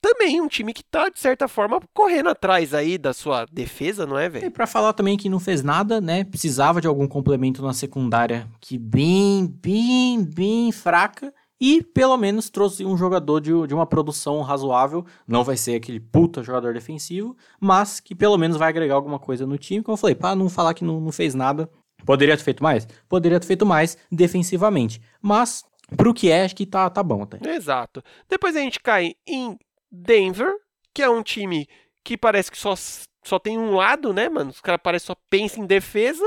Também um time que tá, de certa forma, correndo atrás aí da sua defesa, não é, velho? E pra falar também que não fez nada, né? Precisava de algum complemento na secundária que bem, bem, bem fraca e pelo menos trouxe um jogador de, de uma produção razoável. Não vai ser aquele puta jogador defensivo, mas que pelo menos vai agregar alguma coisa no time. Como eu falei, para não falar que não, não fez nada, poderia ter feito mais? Poderia ter feito mais defensivamente, mas pro que é, acho que tá, tá bom até. Exato. Depois a gente cai em Denver, que é um time que parece que só, só tem um lado, né, mano? Os caras parecem só pensam em defesa.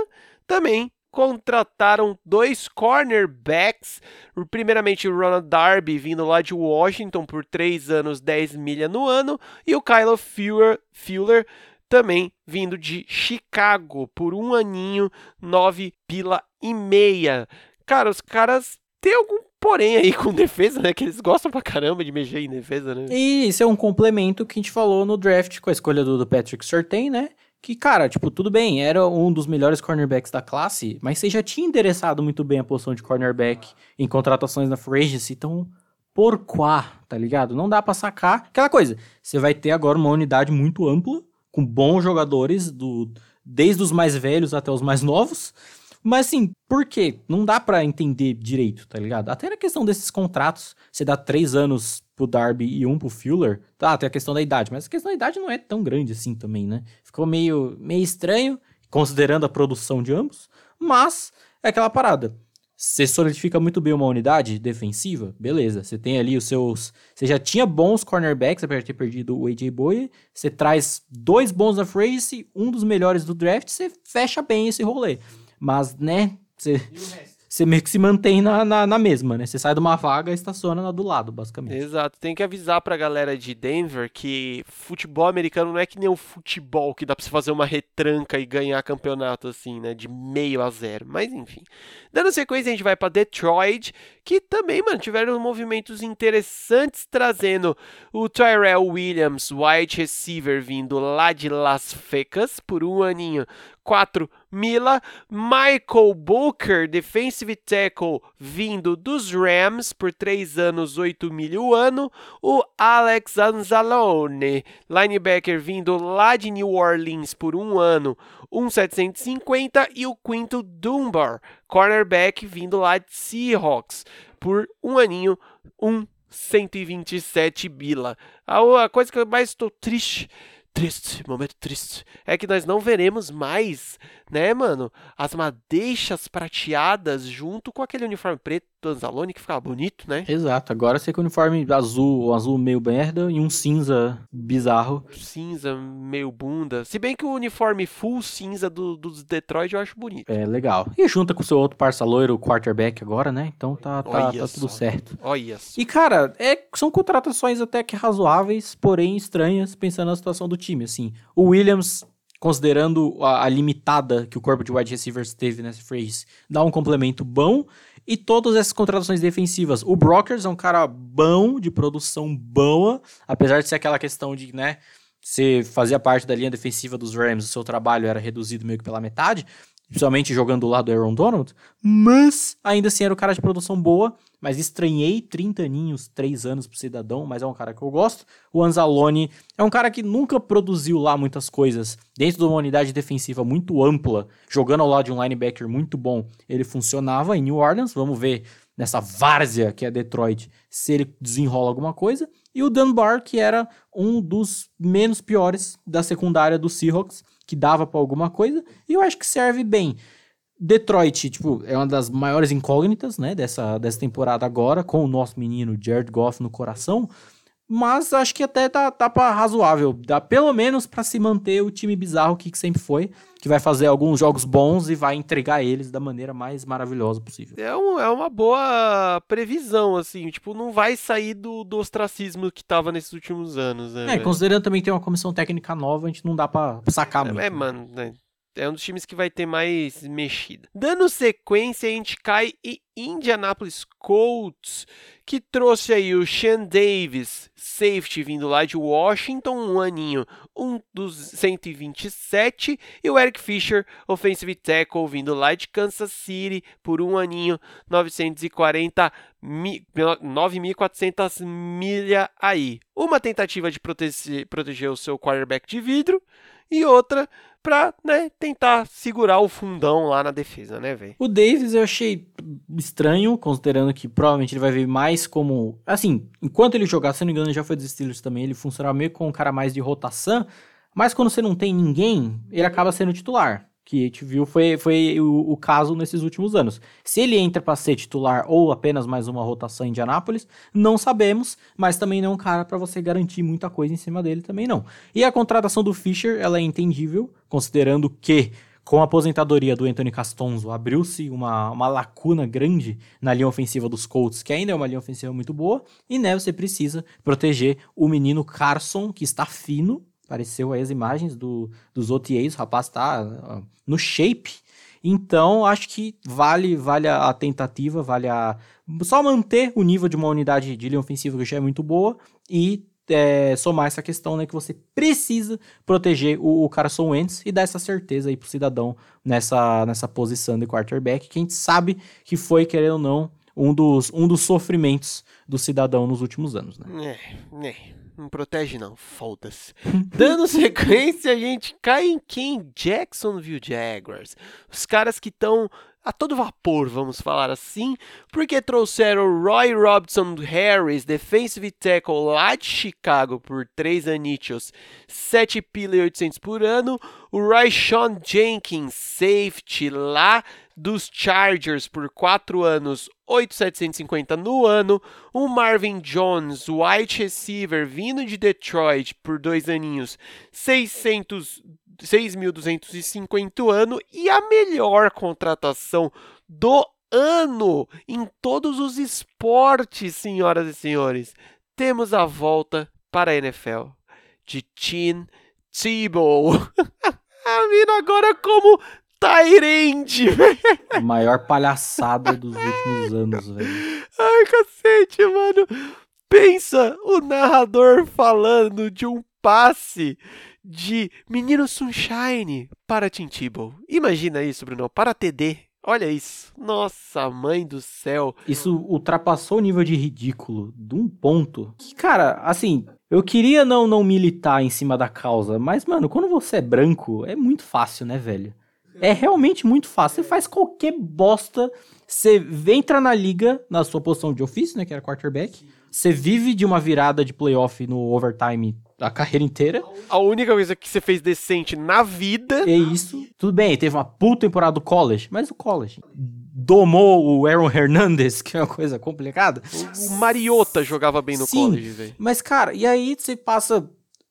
Também contrataram dois cornerbacks. Primeiramente, o Ronald Darby, vindo lá de Washington por 3 anos, 10 milha no ano. E o Kylo Fuller, Fuller também vindo de Chicago por um aninho, 9 pila e meia. Cara, os caras têm algum porém aí com defesa, né? Que eles gostam pra caramba de mexer em defesa, né? E isso é um complemento que a gente falou no draft com a escolha do, do Patrick Surtain, né? Que, cara, tipo, tudo bem, era um dos melhores cornerbacks da classe, mas você já tinha endereçado muito bem a posição de cornerback em contratações na free agency, então, por quá, tá ligado? Não dá pra sacar. Aquela coisa, você vai ter agora uma unidade muito ampla, com bons jogadores, do desde os mais velhos até os mais novos, mas assim, por quê? Não dá para entender direito, tá ligado? Até na questão desses contratos, você dá três anos pro Darby e um pro Fuller, tá, tem a questão da idade, mas a questão da idade não é tão grande assim também, né? Ficou meio, meio estranho, considerando a produção de ambos, mas é aquela parada. Você solidifica muito bem uma unidade defensiva, beleza. Você tem ali os seus. Você já tinha bons cornerbacks, apesar de ter perdido o AJ Bowie. Você traz dois bons da phrase, um dos melhores do draft, você fecha bem esse rolê. Mas, né, você você meio que se mantém na, na, na, mesma, né? Você sai de uma vaga e estaciona na do lado, basicamente. Exato. Tem que avisar pra galera de Denver que futebol americano não é que nem o futebol que dá pra você fazer uma retranca e ganhar campeonato assim, né? De meio a zero. Mas enfim. Dando sequência, a gente vai para Detroit, que também, mano, tiveram movimentos interessantes trazendo o Tyrell Williams, wide receiver, vindo lá de Las Vegas por um aninho 4 mila. Michael Booker, defensive tackle, vindo dos Rams por 3 anos, 8 mil o ano. O Alex Anzalone, linebacker, vindo lá de New Orleans por um ano, 1,750. E o Quinto Dunbar, cornerback, vindo lá de Seahawks por um aninho, 1,127 bila. A coisa que eu mais estou triste triste, momento triste, é que nós não veremos mais, né, mano, as madeixas prateadas junto com aquele uniforme preto do Anzalone que ficava bonito, né? Exato, agora você com uniforme azul, azul meio merda e um cinza bizarro. Cinza meio bunda. Se bem que o uniforme full cinza do, dos Detroit eu acho bonito. É, legal. E junta com o seu outro parça loiro, o quarterback agora, né? Então tá, tá, tá tudo certo. Olha só. E cara, é, são contratações até que razoáveis, porém estranhas, pensando na situação do time, assim. O Williams considerando a, a, limitada que o corpo de wide receivers teve nessa phrase, dá um complemento bom. E todas essas contratações defensivas. O Brockers é um cara bom, de produção boa, apesar de ser aquela questão de, né, você fazia parte da linha defensiva dos Rams, o seu trabalho era reduzido meio que pela metade. Principalmente jogando do lado do Aaron Donald, mas ainda assim era um cara de produção boa, mas estranhei 30 aninhos, 3 anos pro cidadão, mas é um cara que eu gosto. O Anzalone é um cara que nunca produziu lá muitas coisas, dentro de uma unidade defensiva muito ampla, jogando ao lado de um linebacker muito bom, ele funcionava em New Orleans, vamos ver nessa várzea que é Detroit, se ele desenrola alguma coisa. E o Dunbar, que era um dos menos piores da secundária do Seahawks, que dava para alguma coisa, e eu acho que serve bem. Detroit, tipo, é uma das maiores incógnitas, né, dessa, dessa temporada agora, com o nosso menino Jared Goff no coração, mas acho que até tá, tá pra razoável, dá pelo menos para se manter o time bizarro que, que sempre foi, que vai fazer alguns jogos bons e vai entregar eles da maneira mais maravilhosa possível. É, um, é uma boa previsão, assim, tipo, não vai sair do, do ostracismo que tava nesses últimos anos, né? É, velho? considerando também que tem uma comissão técnica nova, a gente não dá pra sacar muito. É, mano, né? É um dos times que vai ter mais mexida. Dando sequência, a gente cai em Indianapolis Colts, que trouxe aí o Sean Davis, safety vindo lá de Washington, um aninho, um dos 127, e o Eric Fisher, offensive tackle, vindo lá de Kansas City, por um aninho, 940 mi- 9.400 milha aí. Uma tentativa de proteger, proteger o seu quarterback de vidro, e outra pra, né, tentar segurar o fundão lá na defesa, né, velho? O Davis eu achei estranho, considerando que provavelmente ele vai vir mais como. Assim, enquanto ele jogar, se não me engano, já foi dos Steelers também, ele funcionava meio com um cara mais de rotação, mas quando você não tem ninguém, ele acaba sendo titular. Que a gente viu foi, foi o, o caso nesses últimos anos. Se ele entra para ser titular ou apenas mais uma rotação em Indianápolis, não sabemos, mas também não é um cara para você garantir muita coisa em cima dele também não. E a contratação do Fischer, ela é entendível, considerando que com a aposentadoria do Anthony Castonzo, abriu-se uma, uma lacuna grande na linha ofensiva dos Colts, que ainda é uma linha ofensiva muito boa, e né, você precisa proteger o menino Carson, que está fino, apareceu aí as imagens do, dos OTAs, o rapaz ah, no shape, então acho que vale, vale a, a tentativa, vale a só manter o nível de uma unidade de linha ofensiva que já é muito boa e é, somar essa questão, né, que você precisa proteger o, o Carson Wentz e dar essa certeza aí pro cidadão nessa, nessa posição de quarterback, que a gente sabe que foi, querendo ou não, um dos, um dos sofrimentos do cidadão nos últimos anos, né? É, é, não protege não, foda-se. Dando sequência, a gente cai em quem? Jacksonville Jaguars. Os caras que estão a todo vapor, vamos falar assim, porque trouxeram o Roy Robson Harris, defensive tackle lá de Chicago, por 3 anichos, 7 pila e 800 por ano, o Ryshawn Jenkins, safety lá dos Chargers por 4 anos, 8,750 no ano, o Marvin Jones, wide receiver, vindo de Detroit por 2 aninhos, 600 6.250 ano e a melhor contratação do ano em todos os esportes, senhoras e senhores. Temos a volta para a NFL de Tim Tebow. mina agora como Tyrande, A maior palhaçada dos últimos anos, velho. Ai, cacete, mano. Pensa o narrador falando de um passe de Menino Sunshine para Tim Tebow. Imagina isso, Bruno, para TD. Olha isso. Nossa, mãe do céu. Isso ultrapassou o nível de ridículo de um ponto. Que, cara, assim, eu queria não, não militar em cima da causa, mas, mano, quando você é branco, é muito fácil, né, velho? É realmente muito fácil. Você faz qualquer bosta, você entra na liga, na sua posição de ofício, né, que era quarterback, você vive de uma virada de playoff no overtime a carreira inteira. A única coisa que você fez decente na vida. É isso. Tudo bem, teve uma puta temporada do college, mas o college domou o Aaron Hernandez, que é uma coisa complicada. O Mariota jogava bem no Sim. college, velho. Mas, cara, e aí você passa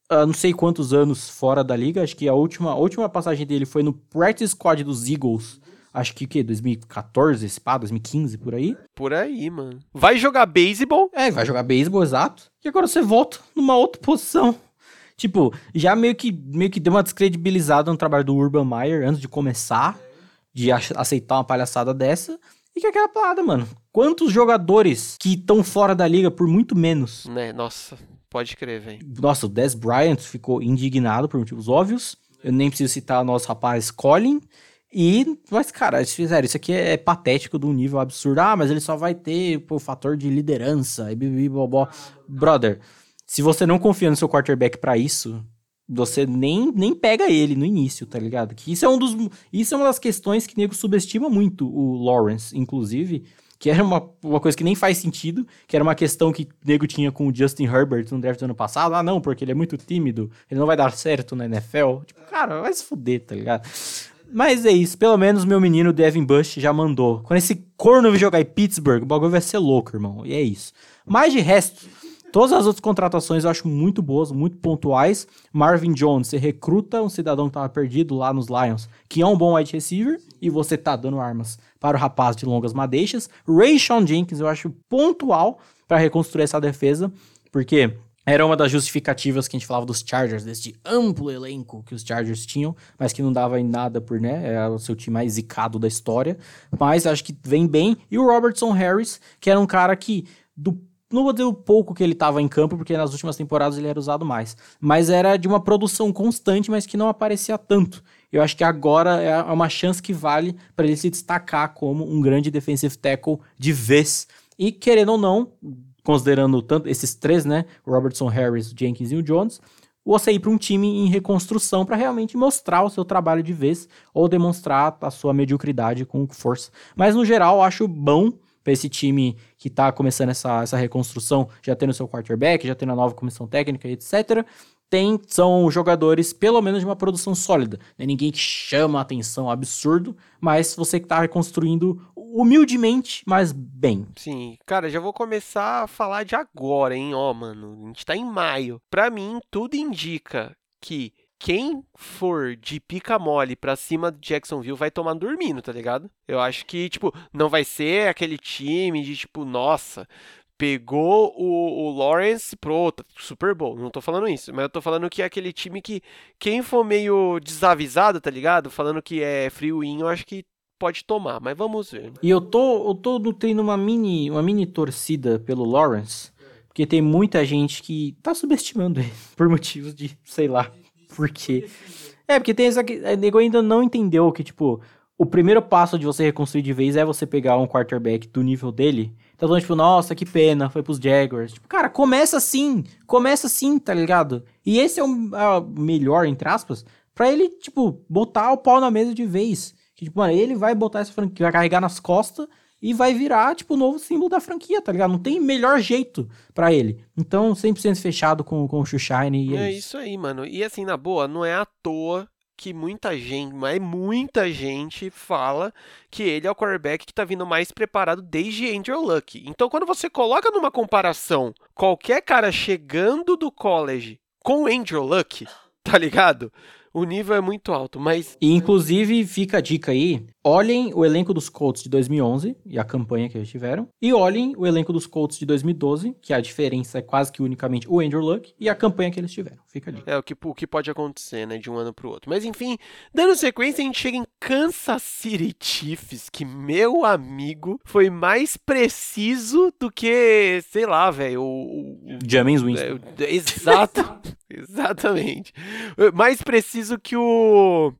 ah, não sei quantos anos fora da liga, acho que a última, a última passagem dele foi no practice squad dos Eagles, acho que o quê? 2014, esse pá, 2015, por aí. Por aí, mano. Vai jogar beisebol? É, vai jogar beisebol, exato. E agora você volta numa outra posição. Tipo, já meio que, meio que deu uma descredibilizada no trabalho do Urban Meyer antes de começar, de aceitar uma palhaçada dessa. E que é aquela parada, mano. Quantos jogadores que estão fora da liga por muito menos? Né, nossa, pode crer, velho. Nossa, o Des Bryant ficou indignado por motivos óbvios. Eu nem preciso citar o nosso rapaz Colin. E, mas, cara, eles fizeram. Isso aqui é, patético de um nível absurdo. Ah, mas ele só vai ter o fator de liderança e. Brother, se você não confia no seu quarterback para isso, você nem, nem pega ele no início, tá ligado? Que isso é um dos isso é uma das questões que o nego subestima muito o Lawrence, inclusive, que era uma, uma coisa que nem faz sentido, que era uma questão que o nego tinha com o Justin Herbert no draft do ano passado. Ah, não, porque ele é muito tímido, ele não vai dar certo na NFL. Tipo, cara, vai se fuder, tá ligado? Mas é isso, pelo menos meu menino Devin Bush já mandou. Quando esse corno vir jogar em Pittsburgh, o bagulho vai ser louco, irmão. E é isso. Mas de resto, Todas as outras contratações eu acho muito boas, muito pontuais. Marvin Jones, você recruta um cidadão que estava perdido lá nos Lions, que é um bom wide receiver, e você tá dando armas para o rapaz de longas madeixas. Ray Sean Jenkins eu acho pontual para reconstruir essa defesa, porque era uma das justificativas que a gente falava dos Chargers, desse amplo elenco que os Chargers tinham, mas que não dava em nada por, né? Era o seu time mais zicado da história. Mas acho que vem bem. E o Robertson Harris, que era um cara que, do não vou dizer o pouco que ele estava em campo, porque nas últimas temporadas ele era usado mais. Mas era de uma produção constante, mas que não aparecia tanto. Eu acho que agora é uma chance que vale para ele se destacar como um grande defensive tackle de vez. E querendo ou não, considerando tanto esses três, né? Robertson Harris, Jenkins e o Jones, você ir para um time em reconstrução para realmente mostrar o seu trabalho de vez ou demonstrar a sua mediocridade com força. Mas no geral, eu acho bom para esse time que está começando essa, essa reconstrução, já tendo seu quarterback, já tendo a nova comissão técnica, etc. Tem, são jogadores, pelo menos, de uma produção sólida. Não é ninguém que chama a atenção absurdo, mas você que está reconstruindo humildemente, mas bem. Sim, cara, já vou começar a falar de agora, hein? Ó, mano, a gente tá em maio. Para mim, tudo indica que quem for de pica mole pra cima do Jacksonville vai tomar dormindo, tá ligado? Eu acho que, tipo, não vai ser aquele time de, tipo, nossa, pegou o, o Lawrence pro Super Bowl. Não tô falando isso, mas eu tô falando que é aquele time que quem for meio desavisado, tá ligado? Falando que é win, eu acho que pode tomar, mas vamos ver. E eu tô, eu tô nutrindo uma mini, uma mini torcida pelo Lawrence, porque tem muita gente que tá subestimando ele por motivos de, sei lá, porque. É, porque tem essa. O nego ainda não entendeu que, tipo, o primeiro passo de você reconstruir de vez é você pegar um quarterback do nível dele. Então, tipo, nossa, que pena, foi pros Jaguars. Tipo, cara, começa assim, começa assim, tá ligado? E esse é o melhor, entre aspas, pra ele, tipo, botar o pau na mesa de vez. Que, tipo, mano, ele vai botar essa franquia, vai carregar nas costas e vai virar, tipo, o novo símbolo da franquia, tá ligado? Não tem melhor jeito para ele. Então, 100% fechado com, com o Shushine e é, é isso. isso aí, mano. E assim, na boa, não é à toa que muita gente, mas muita gente fala que ele é o quarterback que tá vindo mais preparado desde Andrew Luck. Então, quando você coloca numa comparação qualquer cara chegando do college com Andrew Luck, tá ligado? o nível é muito alto, mas... E, inclusive, fica a dica aí, olhem o elenco dos Colts de 2011 e a campanha que eles tiveram, e olhem o elenco dos Colts de 2012, que a diferença é quase que unicamente o Andrew Luck, e a campanha que eles tiveram. Fica ali. É, o que, o que pode acontecer, né, de um ano pro outro. Mas, enfim, dando sequência, a gente chega em Kansas City Chiefs, que, meu amigo, foi mais preciso do que, sei lá, velho, o... James Winston. É, exato. Exatamente. Mais preciso que o.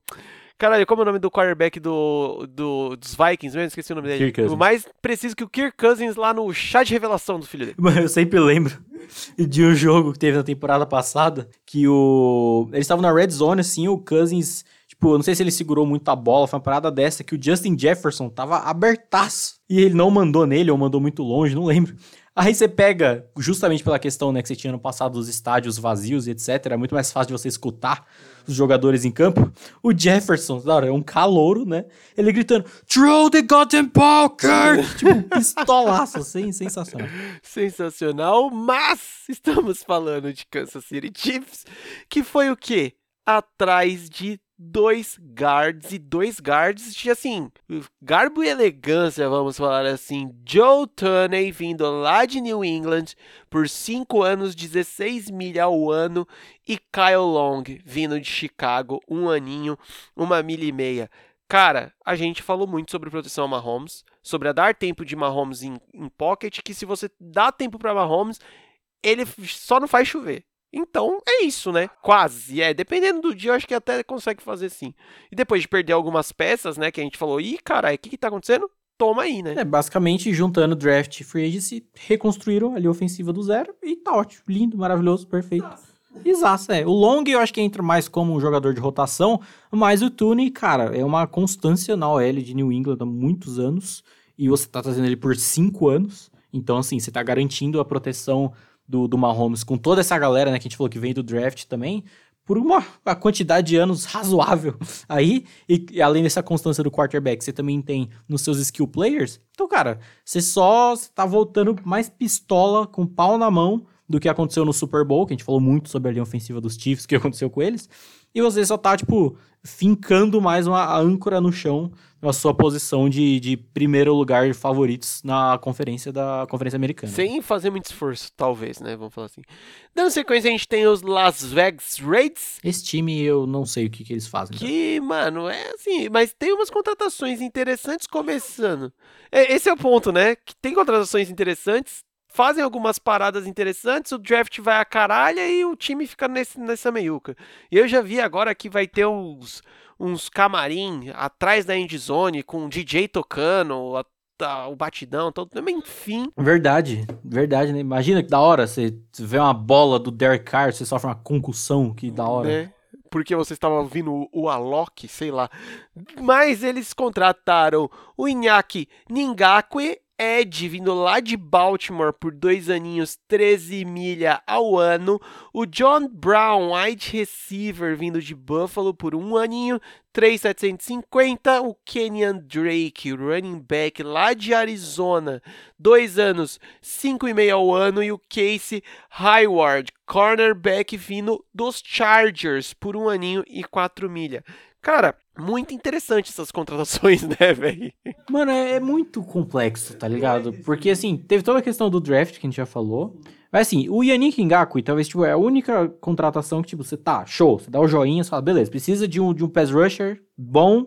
Caralho, como é o nome do quarterback do, do, dos Vikings mesmo? Esqueci o nome dele. O mais preciso que o Kirk Cousins lá no chá de revelação do filho dele. Mano, eu sempre lembro de um jogo que teve na temporada passada que o. Eles estavam na red zone, assim, o Cousins. Tipo, eu não sei se ele segurou muito a bola, foi uma parada dessa que o Justin Jefferson tava abertaço. E ele não mandou nele, ou mandou muito longe, não lembro. Aí você pega, justamente pela questão né, que você tinha no passado dos estádios vazios e etc., é muito mais fácil de você escutar os jogadores em campo. O Jefferson, é um calouro, né? Ele gritando, Throw the goddamn poker! tipo, pistolaço, assim, sensacional. Sensacional, mas estamos falando de Kansas City Chiefs, que foi o quê? Atrás de dois guards e dois guards de assim, garbo e elegância, vamos falar assim. Joe Tunney vindo lá de New England por 5 anos, 16 mil ao ano e Kyle Long vindo de Chicago, um aninho, uma milha e meia. Cara, a gente falou muito sobre proteção a Mahomes, sobre a dar tempo de Mahomes em, em pocket, que se você dá tempo para Mahomes, ele só não faz chover. Então é isso, né? Quase. É, dependendo do dia, eu acho que até consegue fazer sim. E depois de perder algumas peças, né? Que a gente falou, ih, caralho, o que, que tá acontecendo? Toma aí, né? É, basicamente, juntando draft e free agency, reconstruíram ali a ofensiva do zero e tá ótimo. Lindo, maravilhoso, perfeito. Exato, é. O Long eu acho que entra mais como um jogador de rotação, mas o Tooney, cara, é uma constância na OL de New England há muitos anos e você tá trazendo ele por cinco anos. Então, assim, você tá garantindo a proteção do, do Mahomes com toda essa galera, né, que a gente falou que vem do draft também, por uma, uma quantidade de anos razoável aí, e, e, além dessa constância do quarterback, você também tem nos seus skill players. Então, cara, você só você tá voltando mais pistola, com pau na mão, do que aconteceu no Super Bowl, que a gente falou muito sobre a linha ofensiva dos Chiefs, o que aconteceu com eles. E você só tá, tipo, fincando mais uma âncora no chão na sua posição de, de primeiro lugar de favoritos na conferência da Conferência Americana. Sem fazer muito esforço, talvez, né? Vamos falar assim. Dando sequência, a gente tem os Las Vegas Raiders. Esse time eu não sei o que, que eles fazem. Que, então. mano, é assim, mas tem umas contratações interessantes começando. É, esse é o ponto, né? Que tem contratações interessantes, fazem algumas paradas interessantes, o draft vai a caralha e o time fica nesse, nessa meiuca. E eu já vi agora que vai ter uns, uns camarim atrás da endzone com o DJ tocando, a, a, o batidão, todo, enfim. Verdade, verdade, né? Imagina que da hora você vê uma bola do Derek Carr, você sofre uma concussão, que da hora. É porque você estava ouvindo o, Alok, sei lá. Mas eles contrataram o Iñaki Ningakwe Ed vindo lá de Baltimore por dois aninhos, 13 milha ao ano. O John Brown, wide receiver, vindo de Buffalo por um aninho, 3,750. O Kenyan Drake, running back lá de Arizona, dois anos, 5,5 ao ano. E o Casey Hayward, cornerback, vindo dos Chargers por um aninho e 4 milha. Cara, muito interessante essas contratações, né, velho? Mano, é, é, muito complexo, tá ligado? Porque, assim, teve toda a questão do draft que a gente já falou. Mas, assim, o Yannick Ngakui talvez, tipo, é a única contratação que, tipo, você tá, show, você dá o joinha, você fala, beleza, precisa de um, de um pass rusher bom,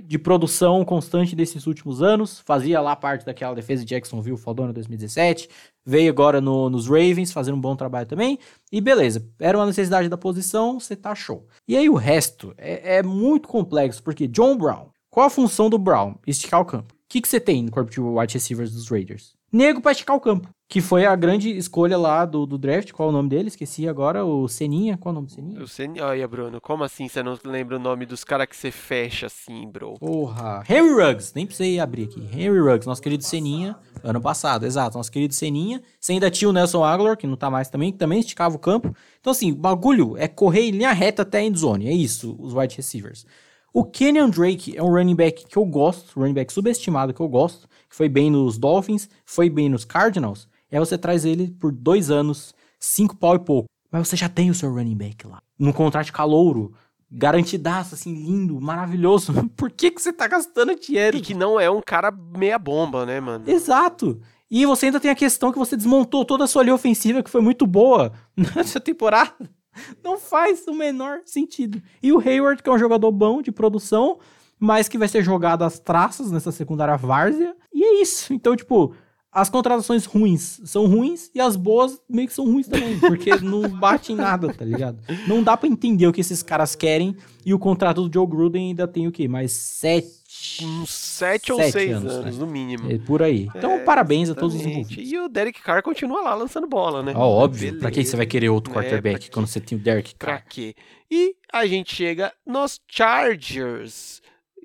de produção constante desses últimos anos. Fazia lá parte daquela defesa de Jacksonville fodona 2017. Veio agora no, nos Ravens, fazendo um bom trabalho também. E beleza, era uma necessidade da posição, você tá show. E aí o resto é, é muito complexo, porque John Brown, qual a função do Brown? Esticar o campo. O que, você tem no corpo de wide receivers dos Raiders? Nego pra esticar o campo. Que foi a grande escolha lá do, do draft. Qual é o nome dele? Esqueci agora. O Seninha. Qual é o nome do Seninha? O Seninha. Olha, Bruno. Como assim você não lembra o nome dos caras que você fecha assim, bro? Porra. Henry Ruggs. Nem precisei abrir aqui. Henry Ruggs. Nosso querido Seninha. Ano passado, exato. Nosso querido Seninha. Você ainda tinha o Nelson Aguilar, que não tá mais também, que também esticava o campo. Então, assim, o bagulho é correr em linha reta até a endzone. É isso, os wide receivers. O Kenyon Drake é um running back que eu gosto, running back subestimado que eu gosto, que foi bem nos Dolphins, foi bem nos Cardinals. E aí você traz ele por dois anos, cinco pau e pouco. Mas você já tem o seu running back lá. Num contrato calouro, garantidaço, assim, lindo, maravilhoso. Por que, que você tá gastando dinheiro? E que não é um cara meia bomba, né, mano? Exato. E você ainda tem a questão que você desmontou toda a sua linha ofensiva, que foi muito boa nessa temporada. Não faz o menor sentido. E o Hayward, que é um jogador bom de produção, mas que vai ser jogado às traças nessa secundária várzea. E é isso. Então, tipo, as contratações ruins são ruins e as boas meio que são ruins também, porque não bate em nada, tá ligado? Não dá para entender o que esses caras querem e o contrato do Joe Gruden ainda tem o quê? Mais sete... Uns sete, sete ou seis anos, anos né? no mínimo. É por aí. Então, é, parabéns a todos os envolvidos. E o Derek Carr continua lá lançando bola, né? Ó, óbvio. Beleza. Pra que você vai querer outro é, quarterback é, quando você tem o Derek Carr? Pra quê? E a gente chega nos Chargers.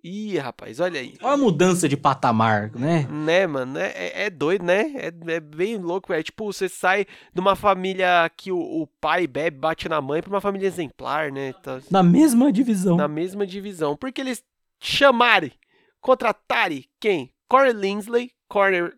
Ih, rapaz, olha aí. Olha a mudança de patamar, né? Né, mano? É, é, é doido, né? É, é, bem louco. É tipo, você sai de uma família que o, o, pai bebe, bate na mãe, pra uma família exemplar, né? Tá... Na mesma divisão. Na mesma divisão. Porque eles chamarem, contratarem quem? Corey Linsley, corner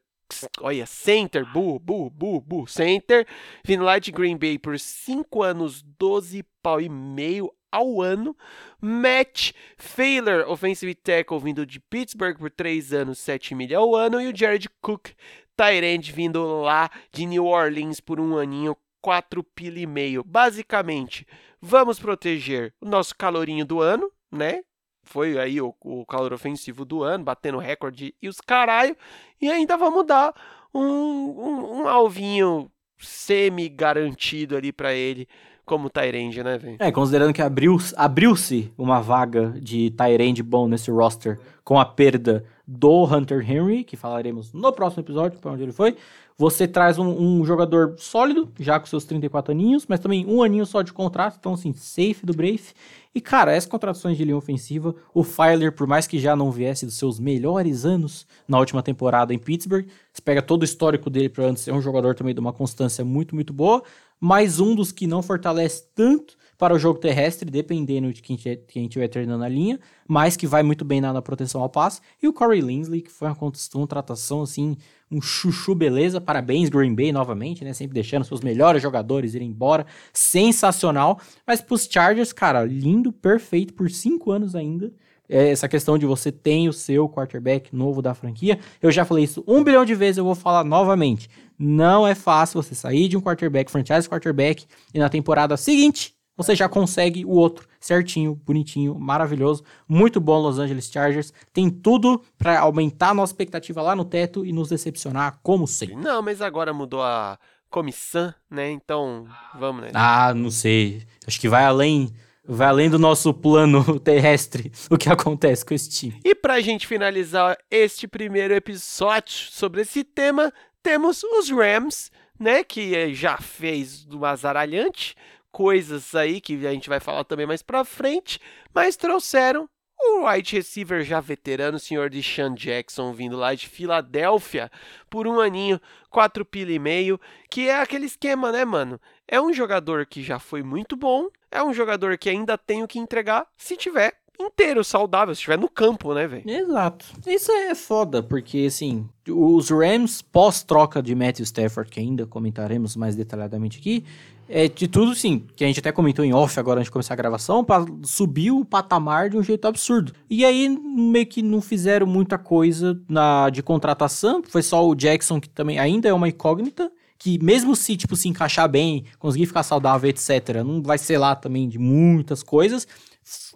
olha, center, bu, bu, bu, bu, center, vindo lá de Green Bay por 5 anos, 12 pau e meio ao ano. Matt Failer, offensive tackle, vindo de Pittsburgh por 3 anos, 7 milhas ao ano. E o Jared Cook, tight vindo lá de New Orleans por um aninho, 4 pila e meio. Basicamente, vamos proteger o nosso calorinho do ano, né? Foi aí o, o calor ofensivo do ano, batendo recorde e os caralho. E ainda vamos dar um, um, um alvinho semi-garantido ali para ele como Tyrande, né, velho? É, considerando que abriu-se abriu uma vaga de Tyrande bom nesse roster com a perda do Hunter Henry, que falaremos no próximo episódio, para onde ele foi. Você traz um, um, jogador sólido, já com seus 34 aninhos, mas também um aninho só de contrato, então assim, safe do Brave. E cara, essas contratações de linha ofensiva, o Filer, por mais que já não viesse dos seus melhores anos na última temporada em Pittsburgh, você pega todo o histórico dele para antes, é um jogador também de uma constância muito, muito boa, mais um dos que não fortalece tanto para o jogo terrestre, dependendo de quem, estiver treinando a linha, mas que vai muito bem na, na proteção ao passe. E o Corey Linsley, que foi uma contratação, assim, um chuchu beleza. Parabéns, Green Bay, novamente, né? Sempre deixando seus melhores jogadores irem embora. Sensacional. Mas para os Chargers, cara, lindo, perfeito, por cinco anos ainda. É essa questão de você tem o seu quarterback novo da franquia. Eu já falei isso um bilhão de vezes, eu vou falar novamente. Não é fácil você sair de um quarterback, franchise quarterback, e na temporada seguinte você já consegue o outro certinho, bonitinho, maravilhoso, muito bom Los Angeles Chargers. Tem tudo para aumentar a nossa expectativa lá no teto e nos decepcionar como sempre. Não, mas agora mudou a comissão, né? Então, vamos, né? Ah, não sei. Acho que vai além vai além do nosso plano terrestre o que acontece com esse time. E pra gente finalizar este primeiro episódio sobre esse tema, temos os Rams, né, que já fez do azaralhante, coisas aí que a gente vai falar também mais pra frente, mas trouxeram o wide receiver já veterano, o senhor Deshaun Jackson, vindo lá de Filadélfia por um aninho, quatro pila e meio, que é aquele esquema, né, mano? É um jogador que já foi muito bom, é um jogador que ainda tem o que entregar, se tiver inteiro, saudável, se estiver no campo, né, velho? Exato. Isso é foda, porque, assim, os Rams, pós-troca de Matthew Stafford, que ainda comentaremos mais detalhadamente aqui, é de tudo, sim, que a gente até comentou em off agora antes de começar a gravação, para subir o patamar de um jeito absurdo. E aí, meio que não fizeram muita coisa na de contratação, foi só o Jackson, que também ainda é uma incógnita, que mesmo se, tipo, se encaixar bem, conseguir ficar saudável, etc., não vai ser lá também de muitas coisas,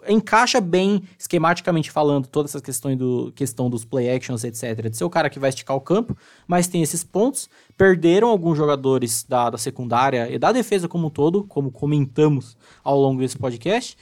encaixa bem, esquematicamente falando, toda essa questão, do, questão dos play actions, etc., de ser o cara que vai esticar o campo, mas tem esses pontos. Perderam alguns jogadores da, da secundária e da defesa como um todo, como comentamos ao longo desse podcast.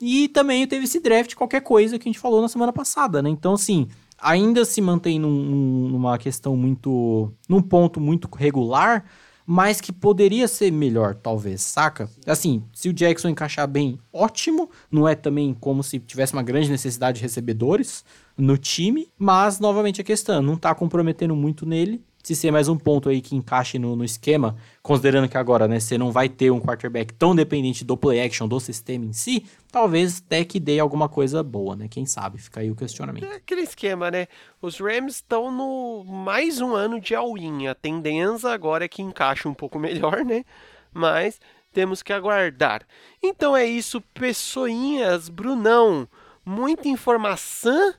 E também teve esse draft, qualquer coisa que a gente falou na semana passada, né? Então, assim, ainda se mantém num, numa questão muito. num ponto muito regular, mas que poderia ser melhor, talvez, saca? Assim, se o Jackson encaixar bem, ótimo. Não é também como se tivesse uma grande necessidade de recebedores no time, mas novamente a questão, não tá comprometendo muito nele se ser mais um ponto aí que encaixe no, no, esquema, considerando que agora, né, você não vai ter um quarterback tão dependente do play action do sistema em si, talvez até que dê alguma coisa boa, né? Quem sabe? Fica aí o questionamento. É aquele esquema, né? Os Rams estão no mais um ano de all-in. A tendência agora é que encaixe um pouco melhor, né? Mas temos que aguardar. Então é isso, pessoinhas, Brunão. Muita informação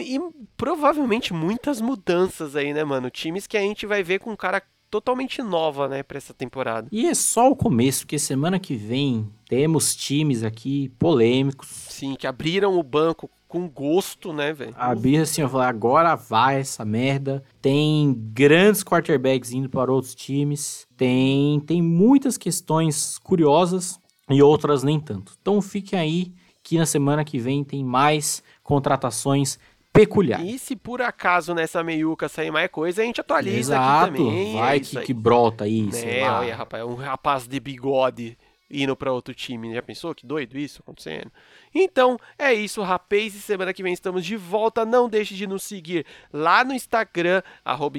e provavelmente muitas mudanças aí, né, mano? Times que a gente vai ver com cara totalmente nova, né, para essa temporada. E é só o começo, porque semana que vem temos times aqui polêmicos. Sim, que abriram o banco com gosto, né, velho? Abriram assim, eu falei, agora vai essa merda. Tem grandes quarterbacks indo para outros times. Tem, tem muitas questões curiosas e outras nem tanto. Então fiquem aí que na semana que vem tem mais contratações peculiar. E se por acaso nessa meiuca sair mais coisa, a gente atualiza Exato, aqui também. Vai é que, que brota aí, né? Olha, rapaz, um rapaz de bigode indo para outro time. Já pensou? Que doido isso acontecendo. Então, é isso, rapaz. E semana que vem estamos de volta. Não deixe de nos seguir lá no Instagram, arroba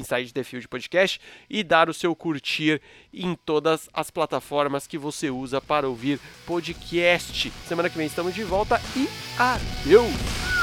Podcast, e dar o seu curtir em todas as plataformas que você usa para ouvir podcast. Semana que vem estamos de volta e adeus!